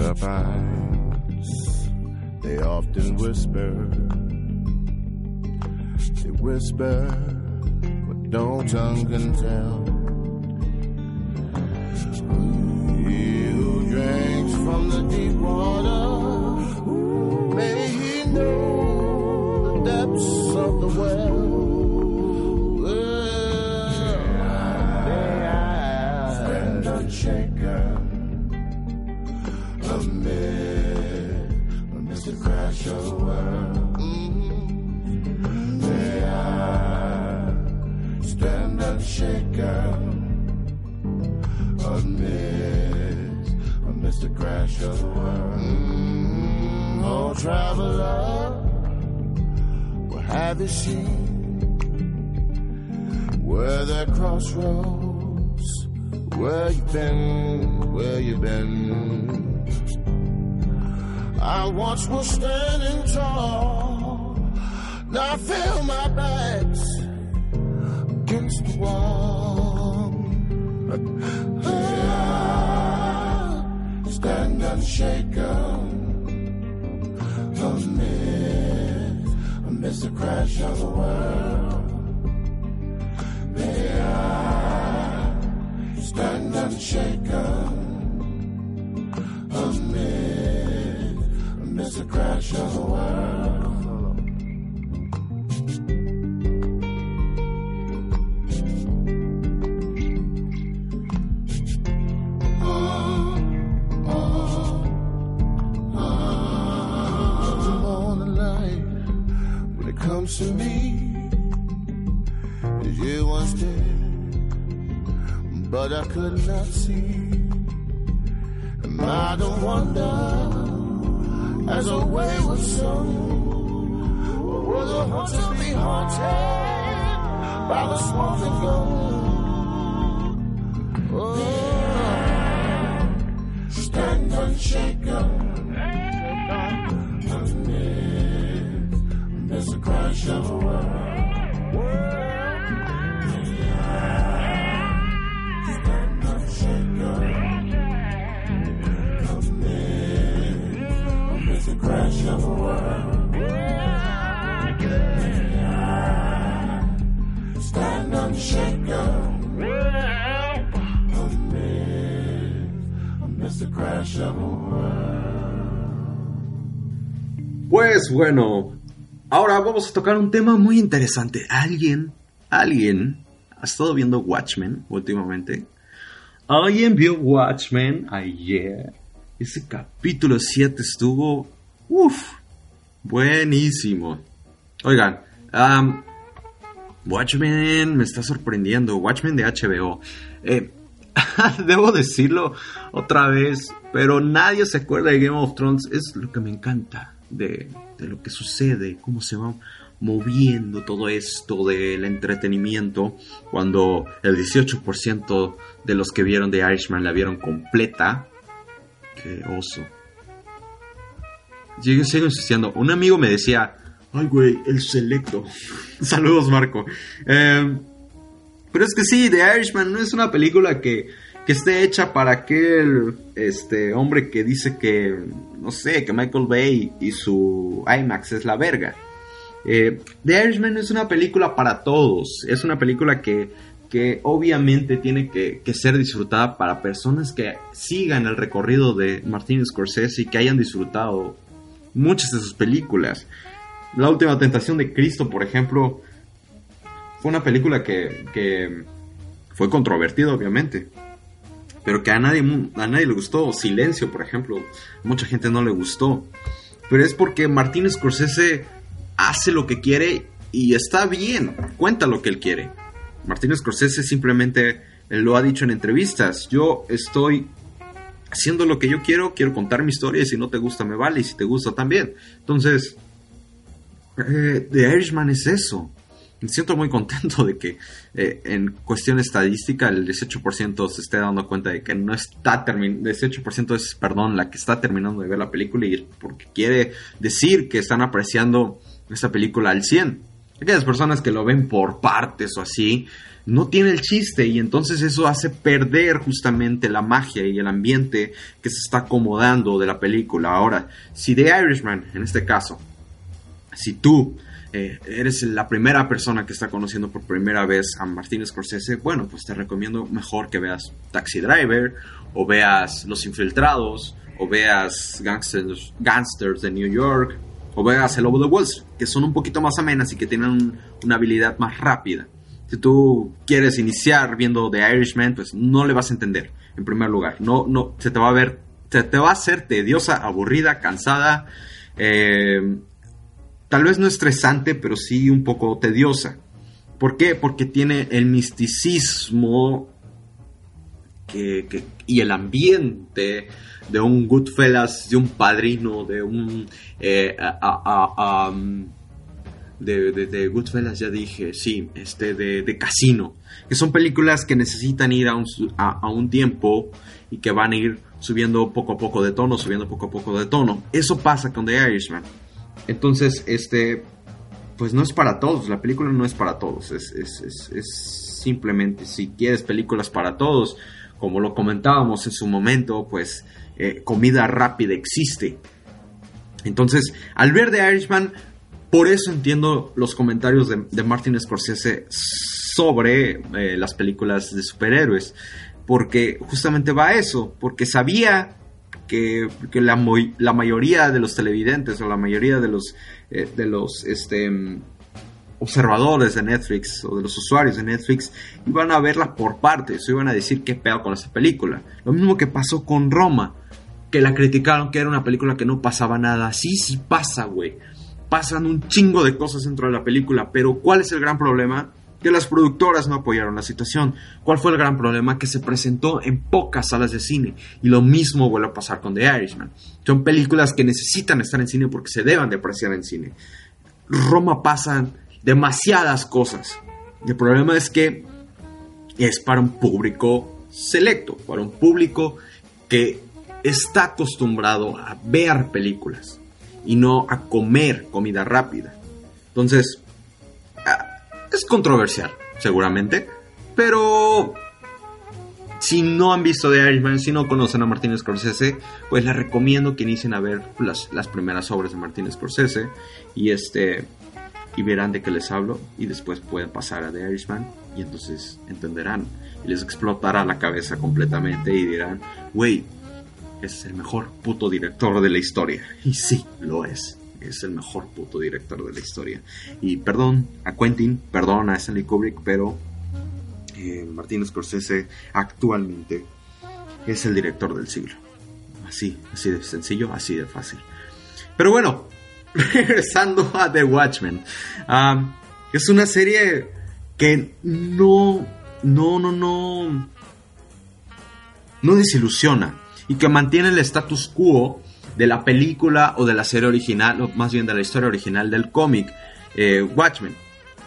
The pines they often whisper, they whisper, but no tongue can tell. each other. Mm-hmm. Oh, traveler, what have you seen where the crossroads? Where you been? Where you been? I once was standing tall. Now I feel my back against the wall. <laughs> unshaken. Close me amidst the crash of the world. May I stand unshaken. Hold me amidst the crash of the world. but I could not see. I don't wonder, as a wayward song, were the haunted be haunted by the swamp and gold? Oh, stand unshaken, nothing is, there's a crash of a world. Pues bueno, ahora vamos a tocar un tema muy interesante. ¿Alguien, alguien ha estado viendo Watchmen últimamente? ¿Alguien vio Watchmen ayer? Ese capítulo 7 estuvo... Uf, buenísimo. Oigan, Watchmen me está sorprendiendo. Watchmen de HBO. Eh, <laughs> debo decirlo otra vez, pero nadie se acuerda de Game of Thrones. Es lo que me encanta de, lo que sucede, cómo se va moviendo todo esto del entretenimiento cuando el 18% de los que vieron de Irishman la vieron completa. Qué oso. Sigo, insistiendo. Un amigo me decía, ay güey, el selecto. <laughs> Saludos Marco. Eh, pero es que sí, The Irishman no es una película que
que esté hecha para aquel este hombre que dice que, no sé, que Michael Bay y su IMAX es la verga. Eh, The Irishman es una película para todos, es una película que, que obviamente tiene que, que, ser disfrutada para personas que sigan el recorrido de Martin Scorsese y que hayan disfrutado muchas de sus películas. La última tentación de Cristo, por ejemplo, fue una película que, que fue controvertida, obviamente pero que a nadie, a nadie le gustó. Silencio, por ejemplo, mucha gente no le gustó. Pero es porque Martin Scorsese hace lo que quiere y está bien, cuenta lo que él quiere. Martin Scorsese simplemente lo ha dicho en entrevistas. Yo estoy haciendo lo que yo quiero, quiero contar mi historia y si no te gusta me vale y si te gusta también. Entonces, eh, The Irishman es eso me siento muy contento de que eh, en cuestión estadística el 18% se esté dando cuenta de que no está terminando, 18% es, perdón, la que está terminando de ver la película y porque quiere decir que están apreciando esta película al 100. Aquellas personas que lo ven por partes o así, no tiene el chiste y entonces eso hace perder justamente la magia y el ambiente que se está acomodando de la película. Ahora, si The Irishman, en este caso, si tú eh, eres la primera persona que está conociendo por primera vez a Martin Scorsese, bueno, pues te recomiendo mejor que veas Taxi Driver, o veas Los Infiltrados, o veas Gangsters, Gangsters de New York, o veas El Lobo de Wall que son un poquito más amenas y que tienen una habilidad más rápida. Si tú quieres iniciar viendo The Irishman, pues no le vas a entender, en primer lugar. No, no, se te va a ver, se te va a hacer tediosa, aburrida, cansada. Eh, tal vez no estresante, pero sí un poco tediosa. ¿Por qué? Porque tiene el misticismo y el ambiente de un Goodfellas, de un padrino, de un... Eh, de, Goodfellas ya dije, sí, este, de, Casino, que son películas que necesitan ir a un, a un tiempo y que van a ir subiendo poco a poco de tono, subiendo poco a poco de tono. Eso pasa con The Irishman. Entonces, este, pues no es para todos, la película no es para todos, es, simplemente si quieres películas para todos, como lo comentábamos en su momento, pues eh, comida rápida existe. Entonces, al ver The Irishman, por eso entiendo los comentarios de, Martin Scorsese sobre eh, las películas de superhéroes, porque justamente va a eso, porque sabía que, la, la, mayoría de los televidentes o la mayoría de los, eh, de los este, observadores de Netflix o de los usuarios de Netflix iban a verla por partes o iban a decir qué pedo con esta película. Lo mismo que pasó con Roma, que la criticaron que era una película que no pasaba nada. Sí, sí pasa, güey. Pasan un chingo de cosas dentro de la película, pero ¿cuál es el gran problema? que las productoras no apoyaron la situación. ¿Cuál fue el gran problema? Que se presentó en pocas salas de cine. Y lo mismo vuelve a pasar con The Irishman. Son películas que necesitan estar en cine porque se deban de apreciar en cine. Roma pasan demasiadas cosas. El problema es que es para un público selecto, para un público que está acostumbrado a ver películas y no a comer comida rápida. Entonces, es controversial, seguramente, pero si no han visto The Irishman, si no conocen a Martin Scorsese, pues les recomiendo que inicien a ver las, las, primeras obras de Martin Scorsese y este y verán de qué les hablo y después pueden pasar a The Irishman y entonces entenderán y les explotará la cabeza completamente y dirán, wey, es el mejor puto director de la historia y sí, lo es es el mejor puto director de la historia. Y perdón a Quentin, perdón a Stanley Kubrick, pero eh, Martin Scorsese actualmente es el director del siglo. Así, así de sencillo, así de fácil. Pero bueno, <laughs> regresando a The Watchmen. es una serie que no, no, no, no, no desilusiona y que mantiene el status quo de la película o de la serie original, más bien de la historia original del cómic eh, Watchmen.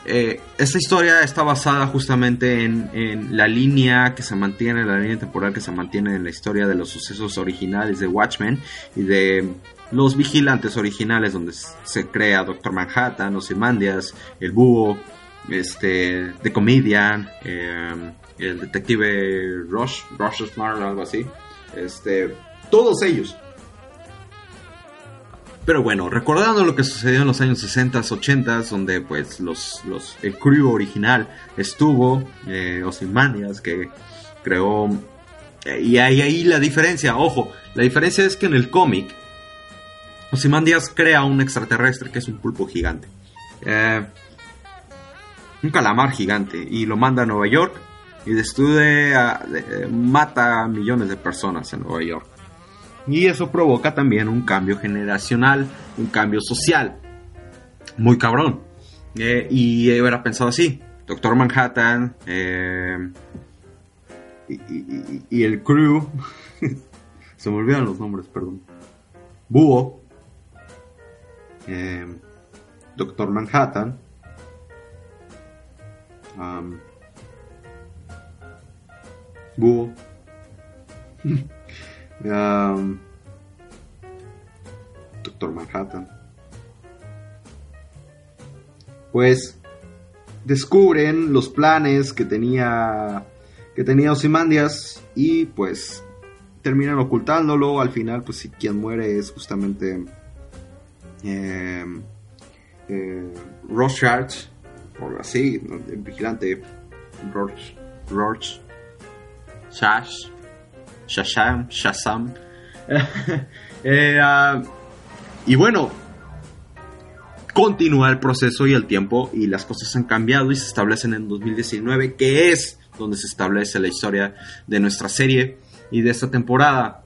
Eh, esta historia está basada justamente en, la línea que se mantiene, la línea temporal que se mantiene en la historia de los sucesos originales de Watchmen y de los vigilantes originales donde se crea Doctor Manhattan, Ozymandias, el búho, este, The Comedian, eh, el detective Rush, Rush Smart algo así. Este, todos ellos. Pero bueno, recordando lo que sucedió en los años 60, 80, donde pues los, los, el crew original estuvo, eh, Ozymandias, que creó... Eh, y ahí, ahí la diferencia, ojo, la diferencia es que en el cómic, Ozymandias crea un extraterrestre que es un pulpo gigante. Eh, un calamar gigante y lo manda a Nueva York y destruye, mata a millones de personas en Nueva York. Y eso provoca también un cambio generacional, un cambio social. Muy cabrón. Eh, y hubiera pensado así. Doctor Manhattan eh, y, el crew. <laughs> se me olvidan los nombres, perdón. Búho. Eh, Doctor Manhattan. Búho. <laughs> Doctor Manhattan. Pues descubren los planes que tenía que tenía Ozymandias y pues terminan ocultándolo. Al final, pues si quien muere es justamente eh, eh, o así, el vigilante Roach, Roach, Shash, Shasham, Shazam. <laughs> Eh, ah, y bueno, continúa el proceso y el tiempo y las cosas han cambiado y se establecen en 2019, que es donde se establece la historia de nuestra serie y de esta temporada.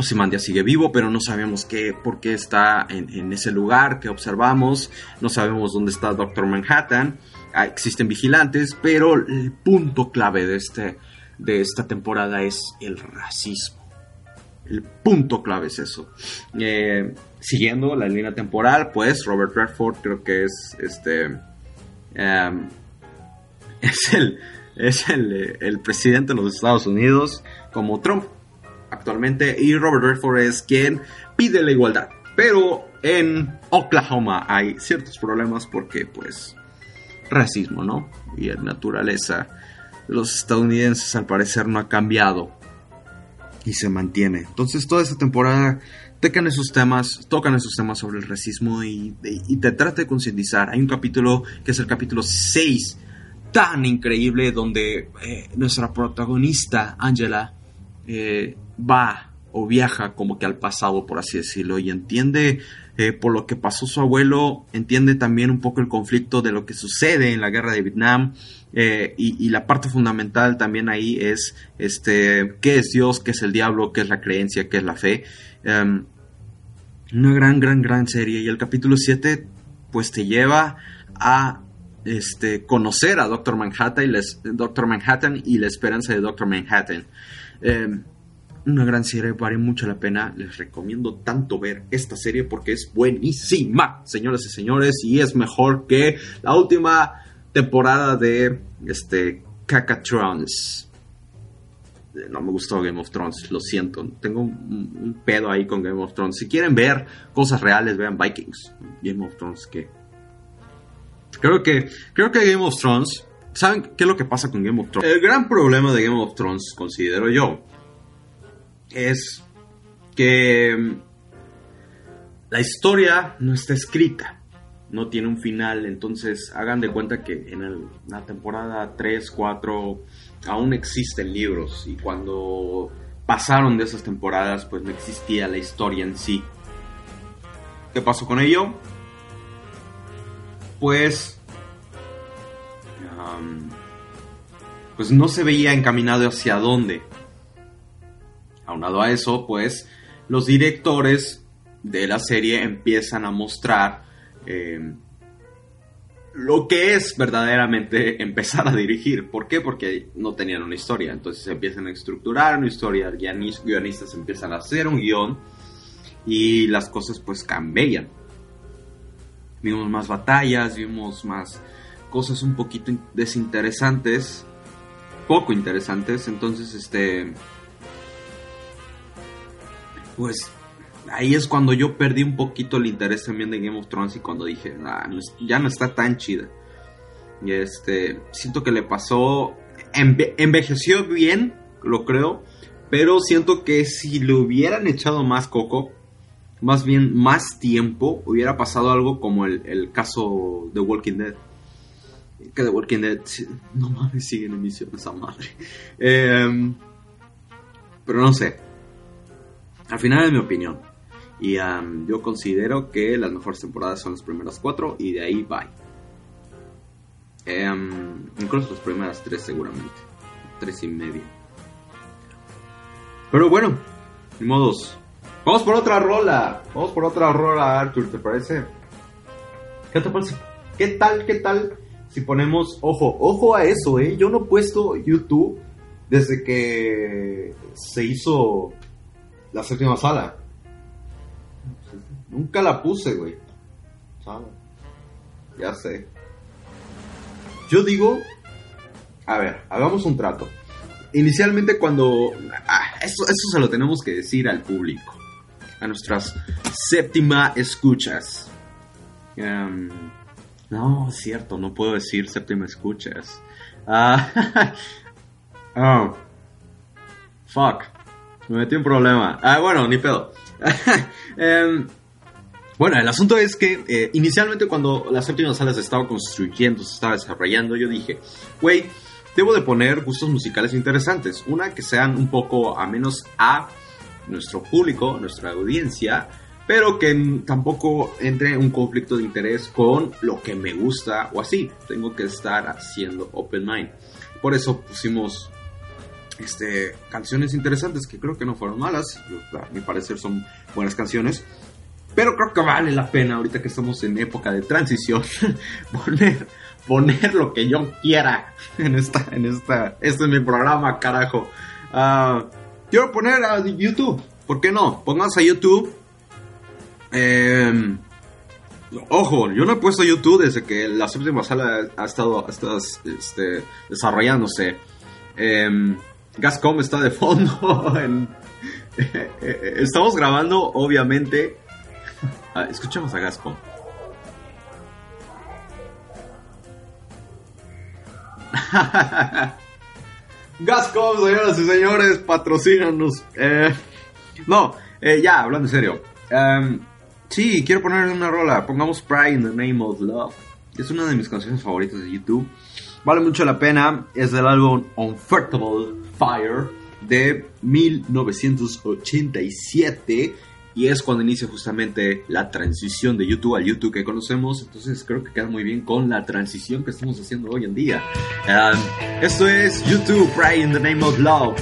Ozymandias sigue vivo, pero no sabemos qué, por qué está en, ese lugar que observamos. No sabemos dónde está Doctor Manhattan. Ah, existen vigilantes, pero el punto clave de, este, de esta temporada es el racismo el punto clave es eso. Eh, siguiendo la línea temporal, pues Robert Redford creo que es este em, <laughs> es el es el, presidente de los Estados Unidos como Trump actualmente y Robert Redford es quien pide la igualdad. Pero en Oklahoma hay ciertos problemas porque pues racismo, ¿no? Y la naturaleza de los estadounidenses al parecer no ha cambiado y se mantiene. Entonces toda esta temporada tocan esos temas, tocan esos temas sobre el racismo y, te trata de concientizar. Hay un capítulo que es el capítulo 6, tan increíble, donde eh, nuestra protagonista, Angela, eh, va o viaja como que al pasado, por así decirlo, y entiende eh, por lo que pasó su abuelo, entiende también un poco el conflicto de lo que sucede en la guerra de Vietnam, eh, y, la parte fundamental también ahí es este, qué es Dios, qué es el diablo, qué es la creencia, qué es la fe. Em, una gran, gran, gran serie. Y el capítulo 7 pues te lleva a este, conocer a Doctor Manhattan, y Doctor Manhattan y la esperanza de Doctor Manhattan. Em, una gran serie, vale mucho la pena. Les recomiendo tanto ver esta serie porque es buenísima, señoras y señores, y es mejor que la última temporada de este Cacatrons. No me gustó Game of Thrones, lo siento. Tengo un, pedo ahí con Game of Thrones. Si quieren ver cosas reales, vean Vikings. Game of Thrones, que. Creo que. Creo que Game of Thrones. ¿Saben qué es lo que pasa con Game of Thrones? El gran problema de Game of Thrones, considero yo, es que la historia no está escrita no tiene un final, entonces hagan de cuenta que en la temporada 3, 4 aún existen libros y cuando pasaron de esas temporadas pues no existía la historia en sí. ¿Qué pasó con ello? Pues... pues no se veía encaminado hacia dónde. Aunado a eso, pues los directores de la serie empiezan a mostrar eh, lo que es verdaderamente <laughs> empezar a dirigir. ¿Por qué? Porque no tenían una historia. Entonces empiezan a estructurar una historia, guionistas empiezan a hacer un guion y las cosas pues cambian. Vimos más batallas, vimos más cosas un poquito desinteresantes, poco interesantes. Entonces, este... Pues ahí es cuando yo perdí un poquito el interés también de Game of Thrones y cuando dije, ya no está tan chida. Y este, siento que le pasó envejeció bien, lo creo, pero siento que si le hubieran echado más coco, más bien más tiempo, hubiera pasado algo como el, caso de Walking Dead. Que de Walking Dead, no mames, sigue en emisión esa madre. <laughs> Em, pero no sé. Al final es mi opinión. Y yo considero que las mejores temporadas son las primeras cuatro y de ahí va. Em, incluso las primeras tres seguramente. Tres y media. Pero bueno, modos. Vamos por otra rola. Vamos por otra rola, Arthur, ¿te parece? ¿Qué te parece? ¿Qué tal, qué tal si ponemos, ojo, ojo a eso, eh? Yo no he puesto YouTube desde que se hizo la séptima sala. Nunca la puse, güey. Ya sé. Yo digo, a ver, hagamos un trato. Inicialmente cuando... Ah, eso, eso se lo tenemos que decir al público. A nuestras séptima escuchas. Em, no, es cierto, no puedo decir séptima escuchas. Ah, <laughs> oh, fuck. Me metí un problema. Ah, bueno, ni pedo. <laughs> Em, bueno, el asunto es que eh, inicialmente cuando la séptima sala se estaba construyendo, se estaba desarrollando, yo dije, güey, debo de poner gustos musicales interesantes. Una que sean un poco a menos a nuestro público, nuestra audiencia, pero que tampoco entre un conflicto de interés con lo que me gusta o así. Tengo que estar haciendo open mind. Por eso pusimos este, canciones interesantes que creo que no fueron malas. A mi parecer son buenas canciones. Pero creo que vale la pena, ahorita que estamos en época de transición, <laughs> poner, poner lo que yo quiera en esta, en esta, este es mi programa, carajo. Uh, quiero poner a YouTube, ¿por qué no? Pónganse a YouTube. Em, ojo, yo no he puesto YouTube desde que la séptima sala ha estado, ha este, desarrollándose. Eh, Gascom está de fondo. <laughs> estamos grabando, obviamente, Ah, escuchemos a Gascon. <laughs> Gascom, señoras y señores, patrocínanos. Eh, no, eh, ya, hablando en serio. Um, sí, quiero poner una rola. Pongamos Pride in the Name of Love. Es una de mis canciones favoritas de YouTube. Vale mucho la pena. Es del álbum Unfortable Fire de 1987 y es cuando inicia justamente la transición de YouTube al YouTube que conocemos. Entonces creo que queda muy bien con la transición que estamos haciendo hoy en día. Um, esto es YouTube Pray in the Name of Love.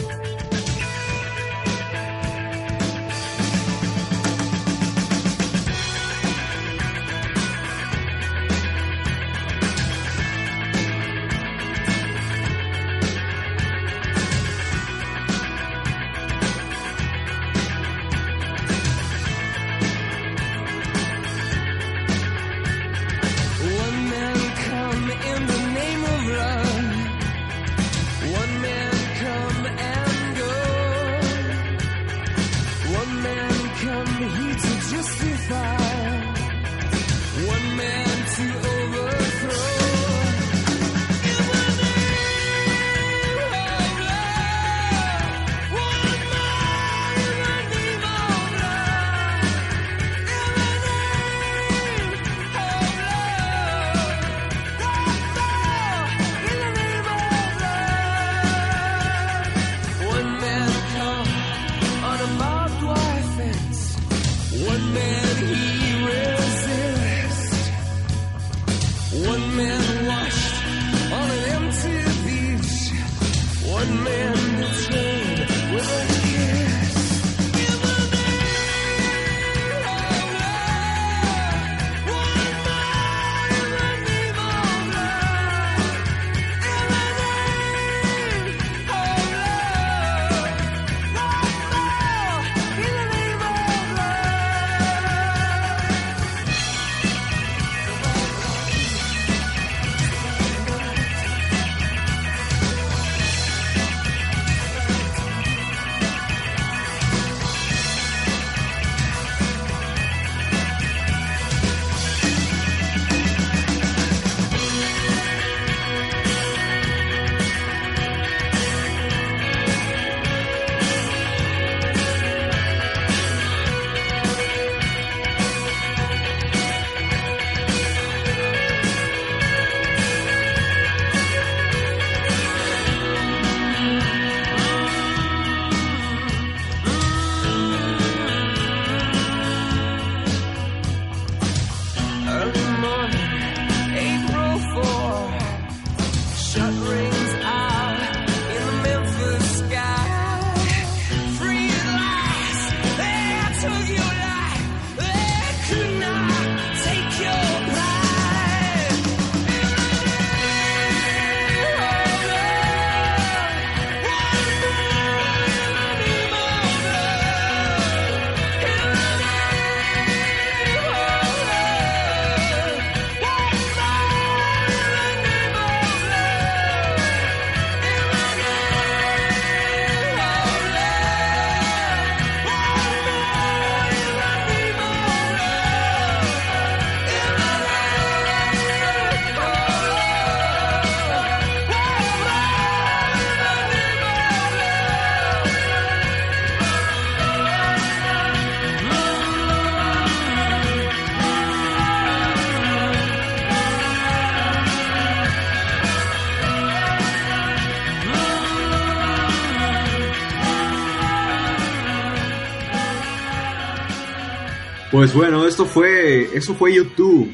Pues bueno, esto fue, eso fue YouTube,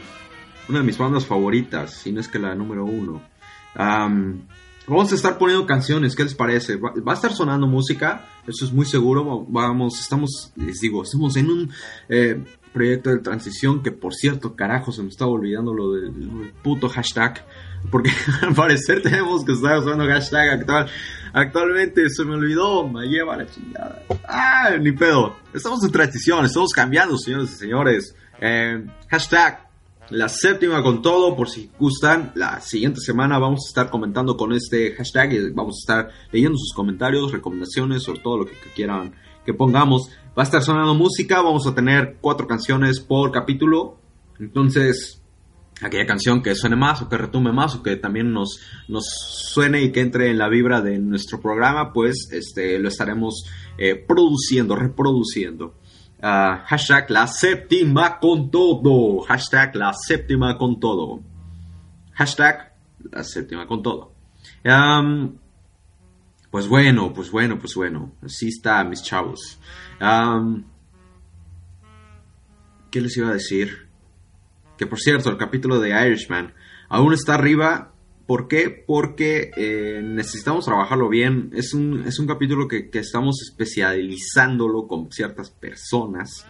una de mis bandas favoritas, si no es que la número uno. vamos a estar poniendo canciones, ¿qué les parece? Va, a estar sonando música, eso es muy seguro. Vamos, estamos, les digo, estamos en un eh, proyecto de transición que, por cierto, carajo, se me estaba olvidando lo del, puto hashtag. Porque <laughs> al parecer tenemos que estar usando hashtag actual. Actualmente se me olvidó, me lleva la chingada. Ah, ni pedo. Estamos en transición, estamos cambiando, señores y señores. Eh, hashtag la séptima con todo, por si gustan. La siguiente semana vamos a estar comentando con este hashtag y vamos a estar leyendo sus comentarios, recomendaciones o todo lo que, quieran que pongamos. Va a estar sonando música, vamos a tener cuatro canciones por capítulo. Entonces, aquella canción que suene más o que retume más o que también nos, nos suene y que entre en la vibra de nuestro programa, pues este, lo estaremos eh, produciendo, reproduciendo. Ah, hashtag la séptima con todo. Hashtag la séptima con todo. Hashtag la séptima con todo. pues bueno, pues bueno, pues bueno. Así está, mis chavos. ¿Qué les iba a decir? Que por cierto, el capítulo de Irishman aún está arriba ¿Por qué? Porque eh, necesitamos trabajarlo bien. Es un, es un capítulo que, estamos especializándolo con ciertas personas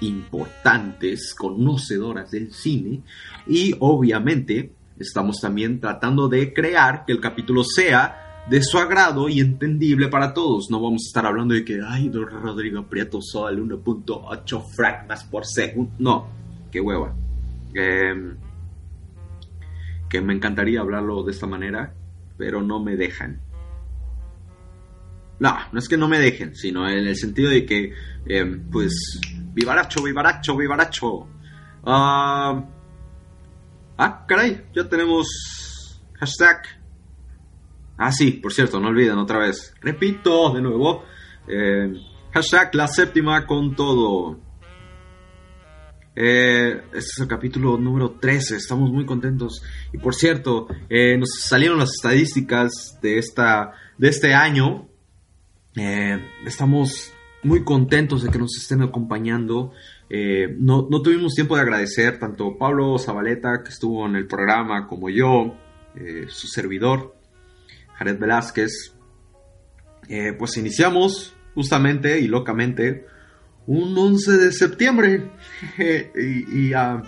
importantes, conocedoras del cine. Y obviamente estamos también tratando de crear que el capítulo sea de su agrado y entendible para todos. No vamos a estar hablando de que, ay, Rodrigo Prieto Sol 1.8 fragmas por segundo. No, qué hueva. Eh, que me encantaría hablarlo de esta manera, pero no me dejan. No, no es que no me dejen, sino en el sentido de que, eh, pues, vivaracho, vivaracho, vivaracho. ah, ah caray, ya tenemos hashtag. Ah, sí, por cierto, no olviden otra vez. Repito de nuevo. Eh, hashtag la séptima con todo. Eh, este es el capítulo número 13, estamos muy contentos. Y por cierto, eh, nos salieron las estadísticas de, esta, de este año. Estamos muy contentos de que nos estén acompañando. No, no, tuvimos tiempo de agradecer tanto Pablo Zabaleta, que estuvo en el programa, como yo, su servidor, Jared Velázquez. pues iniciamos justamente y locamente un 11 de septiembre. <laughs> y, ah,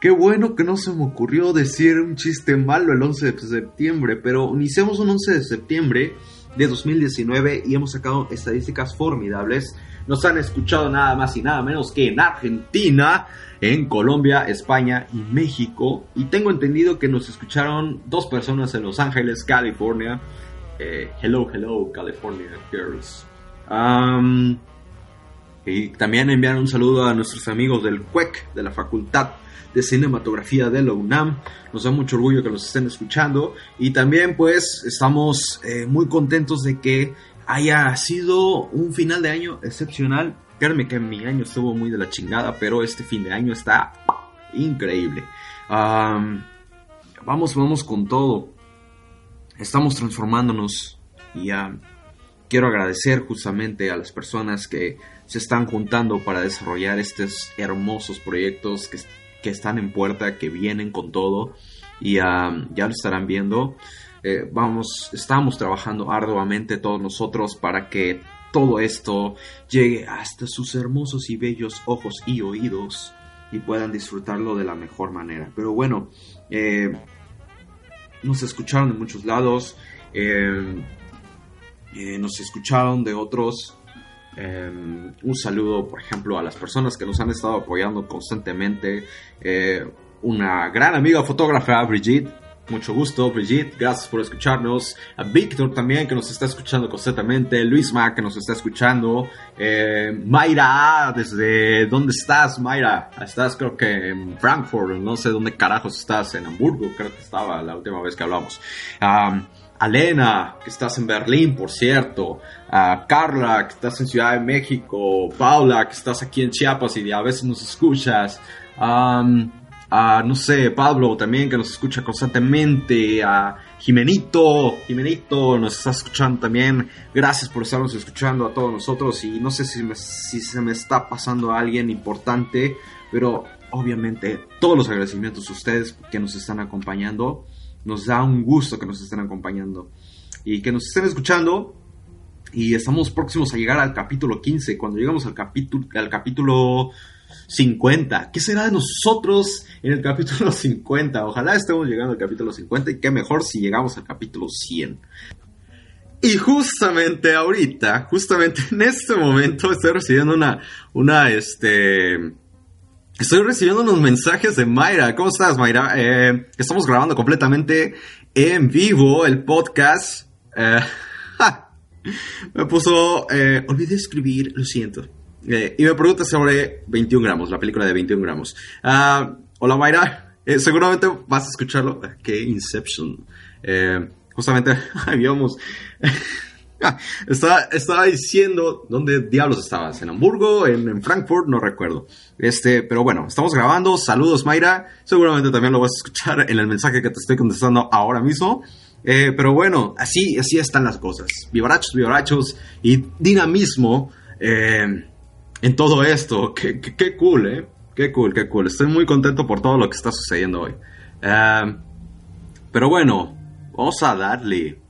qué bueno que no se me ocurrió decir un chiste malo el 11 de septiembre, pero iniciamos un 11 de septiembre de 2019 y hemos sacado estadísticas formidables. Nos han escuchado nada más y nada menos que en Argentina, en Colombia, España y México. Y tengo entendido que nos escucharon dos personas en Los Ángeles, California. Eh, hello, hello, California girls. Y también enviar un saludo a nuestros amigos del CUEC, de la Facultad de Cinematografía de la UNAM. Nos da mucho orgullo que nos estén escuchando. Y también pues estamos eh, muy contentos de que haya sido un final de año excepcional. Créanme que mi año estuvo muy de la chingada, pero este fin de año está increíble. vamos, vamos con todo. Estamos transformándonos y quiero agradecer justamente a las personas que se están juntando para desarrollar estos hermosos proyectos que, están en puerta, que vienen con todo y ya lo estarán viendo. Eh, vamos, estamos trabajando arduamente todos nosotros para que todo esto llegue hasta sus hermosos y bellos ojos y oídos y puedan disfrutarlo de la mejor manera. Pero bueno, eh, nos escucharon de muchos lados, eh, nos escucharon de otros un saludo, por ejemplo, a las personas que nos han estado apoyando constantemente. Eh, una gran amiga fotógrafa, Brigitte. Mucho gusto, Brigitte. Gracias por escucharnos. A Víctor también, que nos está escuchando constantemente. Luis Mac, que nos está escuchando. Eh, Mayra, desde dónde estás, Mayra? Estás, creo que en Frankfurt. No sé dónde carajos estás. En Hamburgo, creo que estaba la última vez que hablamos. Alena, que estás en Berlín, por cierto, a Carla, que estás en Ciudad de México, Paula, que estás aquí en Chiapas y a veces nos escuchas, a, no sé, Pablo también, que nos escucha constantemente, a Jimenito, Jimenito nos está escuchando también. Gracias por estarnos escuchando a todos nosotros. Y no sé si, si se me está pasando a alguien importante, pero obviamente todos los agradecimientos a ustedes que nos están acompañando. Nos da un gusto que nos estén acompañando y que nos estén escuchando. Y estamos próximos a llegar al capítulo 15. Cuando llegamos al capítulo, al capítulo 50. ¿Qué será de nosotros en el capítulo 50? Ojalá estemos llegando al capítulo 50 y qué mejor si llegamos al capítulo 100. Y justamente ahorita, justamente en este momento, estoy recibiendo una, una, este, estoy recibiendo unos mensajes de Mayra. ¿Cómo estás, Mayra? Eh, estamos grabando completamente en vivo el podcast. Eh, <laughs> me puso, eh, olvidé escribir, lo siento. Eh, y me pregunta sobre 21 gramos, la película de 21 gramos. Uh, hola Mayra, eh, seguramente vas a escucharlo. ¿Qué Inception? Eh, justamente <laughs> habíamos... <laughs> estaba, estaba diciendo dónde diablos estabas, en Hamburgo, en, en, Frankfurt, no recuerdo. Este, pero bueno, estamos grabando. Saludos Mayra. Seguramente también lo vas a escuchar en el mensaje que te estoy contestando ahora mismo. Pero bueno, así, así están las cosas. Vivarachos, vivarachos y dinamismo. En todo esto. Qué, cool, ¿eh? Qué cool, qué cool. Estoy muy contento por todo lo que está sucediendo hoy. Uh, pero bueno, vamos a darle.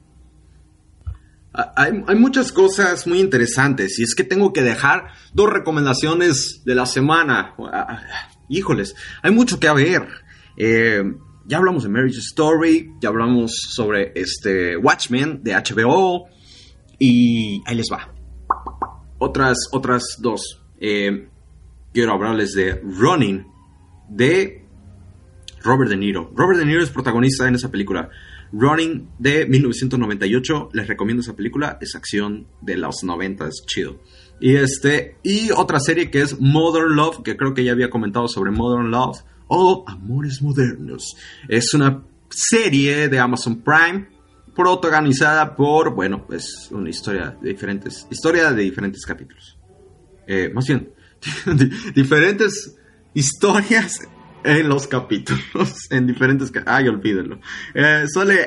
Hay, muchas cosas muy interesantes y es que tengo que dejar dos recomendaciones de la semana. Híjoles, hay mucho que ver. Eh, ya hablamos de Marriage Story, ya hablamos sobre este Watchmen de HBO y ahí les va. Otras, otras dos. Eh, quiero hablarles de Running de Robert De Niro. Robert De Niro es protagonista en esa película. Running de 1998. Les recomiendo esa película. Es acción de los 90, es chido. Y este. Y otra serie que es Modern Love, que creo que ya había comentado sobre Modern Love. O Amores Modernos. Es una serie de Amazon Prime. Protagonizada por. Bueno, es una historia de diferentes. Historia de diferentes capítulos. Eh, más bien, <laughs> diferentes historias en los capítulos, <laughs> en diferentes... Ay, olvídenlo. Eh,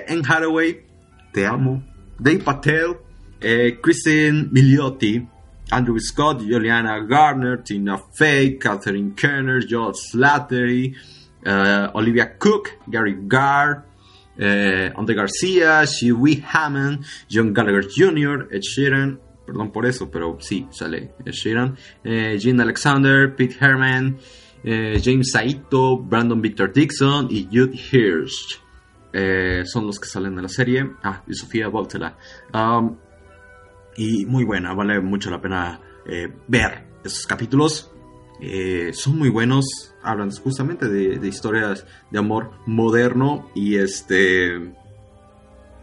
en Hathaway, Te Amo, Dave Patel, eh, Christine Milioti, Andrew Scott, Juliana Garner, Tina Fey, Catherine Kerner, Joel Slattery, Olivia Cook, Gary Garr, eh, Andre Garcia, Shiwi Hammond, John Gallagher Jr., Ed Sheeran, perdón por eso, pero sí, sale Sheeran, eh, Gene Alexander, Pete Herman, eh, James Saito, Brandon Victor Dixon y Jude Hirsch. Eh, son los que salen de la serie. Ah, y Sofía Voltela. Um, y muy buena, vale mucho la pena ver esos capítulos. son muy buenos, hablan justamente de, de, historias de amor moderno y este...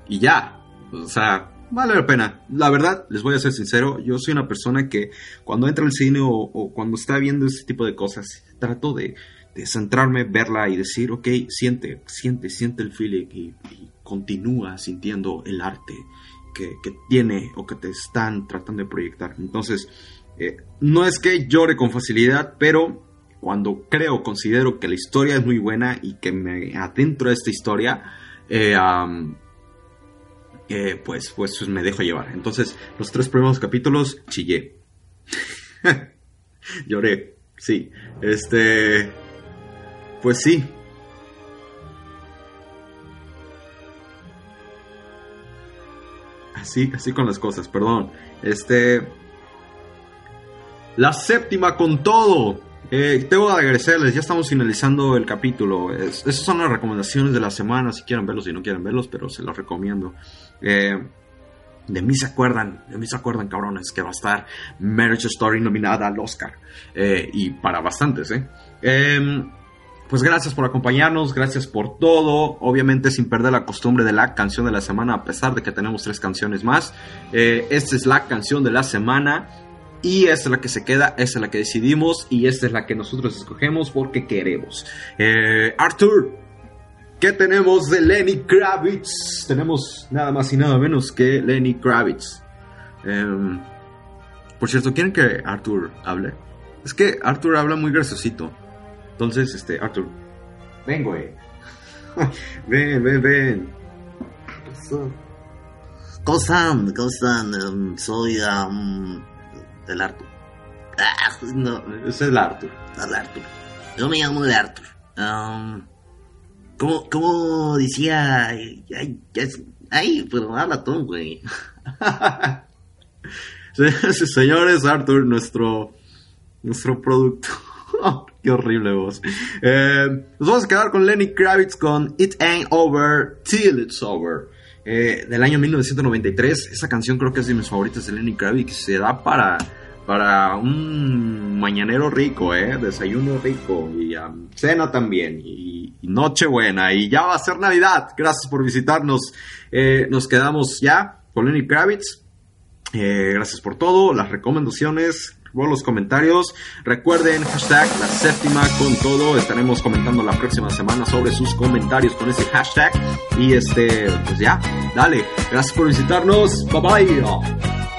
Y ya, o sea, vale la pena. La verdad, les voy a ser sincero, yo soy una persona que cuando entra al cine o, cuando está viendo ese tipo de cosas, trato de, centrarme, verla y decir, ok, siente, siente, siente el feeling y, continúa sintiendo el arte que, tiene o que te están tratando de proyectar. Entonces, eh, no es que llore con facilidad, pero cuando creo, considero que la historia es muy buena y que me adentro a esta historia, eh, pues, pues, me dejo llevar. Entonces, los tres primeros capítulos chillé. <laughs> Lloré, sí. Este, pues sí. Así, así con las cosas, perdón. Este, la séptima con todo. Eh, tengo que agradecerles, ya estamos finalizando el capítulo. esas son las recomendaciones de la semana, si quieren verlos, si no quieren verlos, pero se los recomiendo. Eh, de mí se acuerdan, de mí se acuerdan, cabrones, que va a estar Marriage Story nominada al Oscar. Eh, y para bastantes, ¿eh? Em, pues gracias por acompañarnos, gracias por todo. Obviamente sin perder la costumbre de la canción de la semana, a pesar de que tenemos tres canciones más. esta es la canción de la semana. Y esta es la que se queda, esta es la que decidimos y esta es la que nosotros escogemos porque queremos. Arthur, ¿Qué tenemos de Lenny Kravitz? Tenemos nada más y nada menos que Lenny Kravitz. Em, por cierto, ¿quieren que Arthur hable? Es que Arthur habla muy graciosito. Entonces, este, Arthur. Ven, güey. <laughs> ven, ven, ven. ¿Cómo están? ¿Cómo están? Soy um, el Arthur. Ah, no,
Es el Arthur.
el Arthur. Yo me llamo el Arthur. Um, ¿cómo, ¿Cómo decía? Ay, ay, pero habla tú, güey. <laughs>
Señores, Arthur, nuestro, nuestro producto. <laughs> Qué horrible voz. Eh, nos vamos a quedar con Lenny Kravitz con It Ain't Over Till It's Over. Eh, del año 1993. Esa canción creo que es de mis favoritas de Lenny Kravitz. Se da para, para un mañanero rico, ¿eh? Desayuno rico y um, cena también. Y, y noche buena. Y ya va a ser Navidad. Gracias por visitarnos. Eh, nos quedamos ya con Lenny Kravitz. Eh, gracias por todo, las recomendaciones, por los comentarios. Recuerden, hashtag la séptima con todo. Estaremos comentando la próxima semana sobre sus comentarios con ese hashtag. Y este, pues ya, dale. Gracias por visitarnos. Bye bye.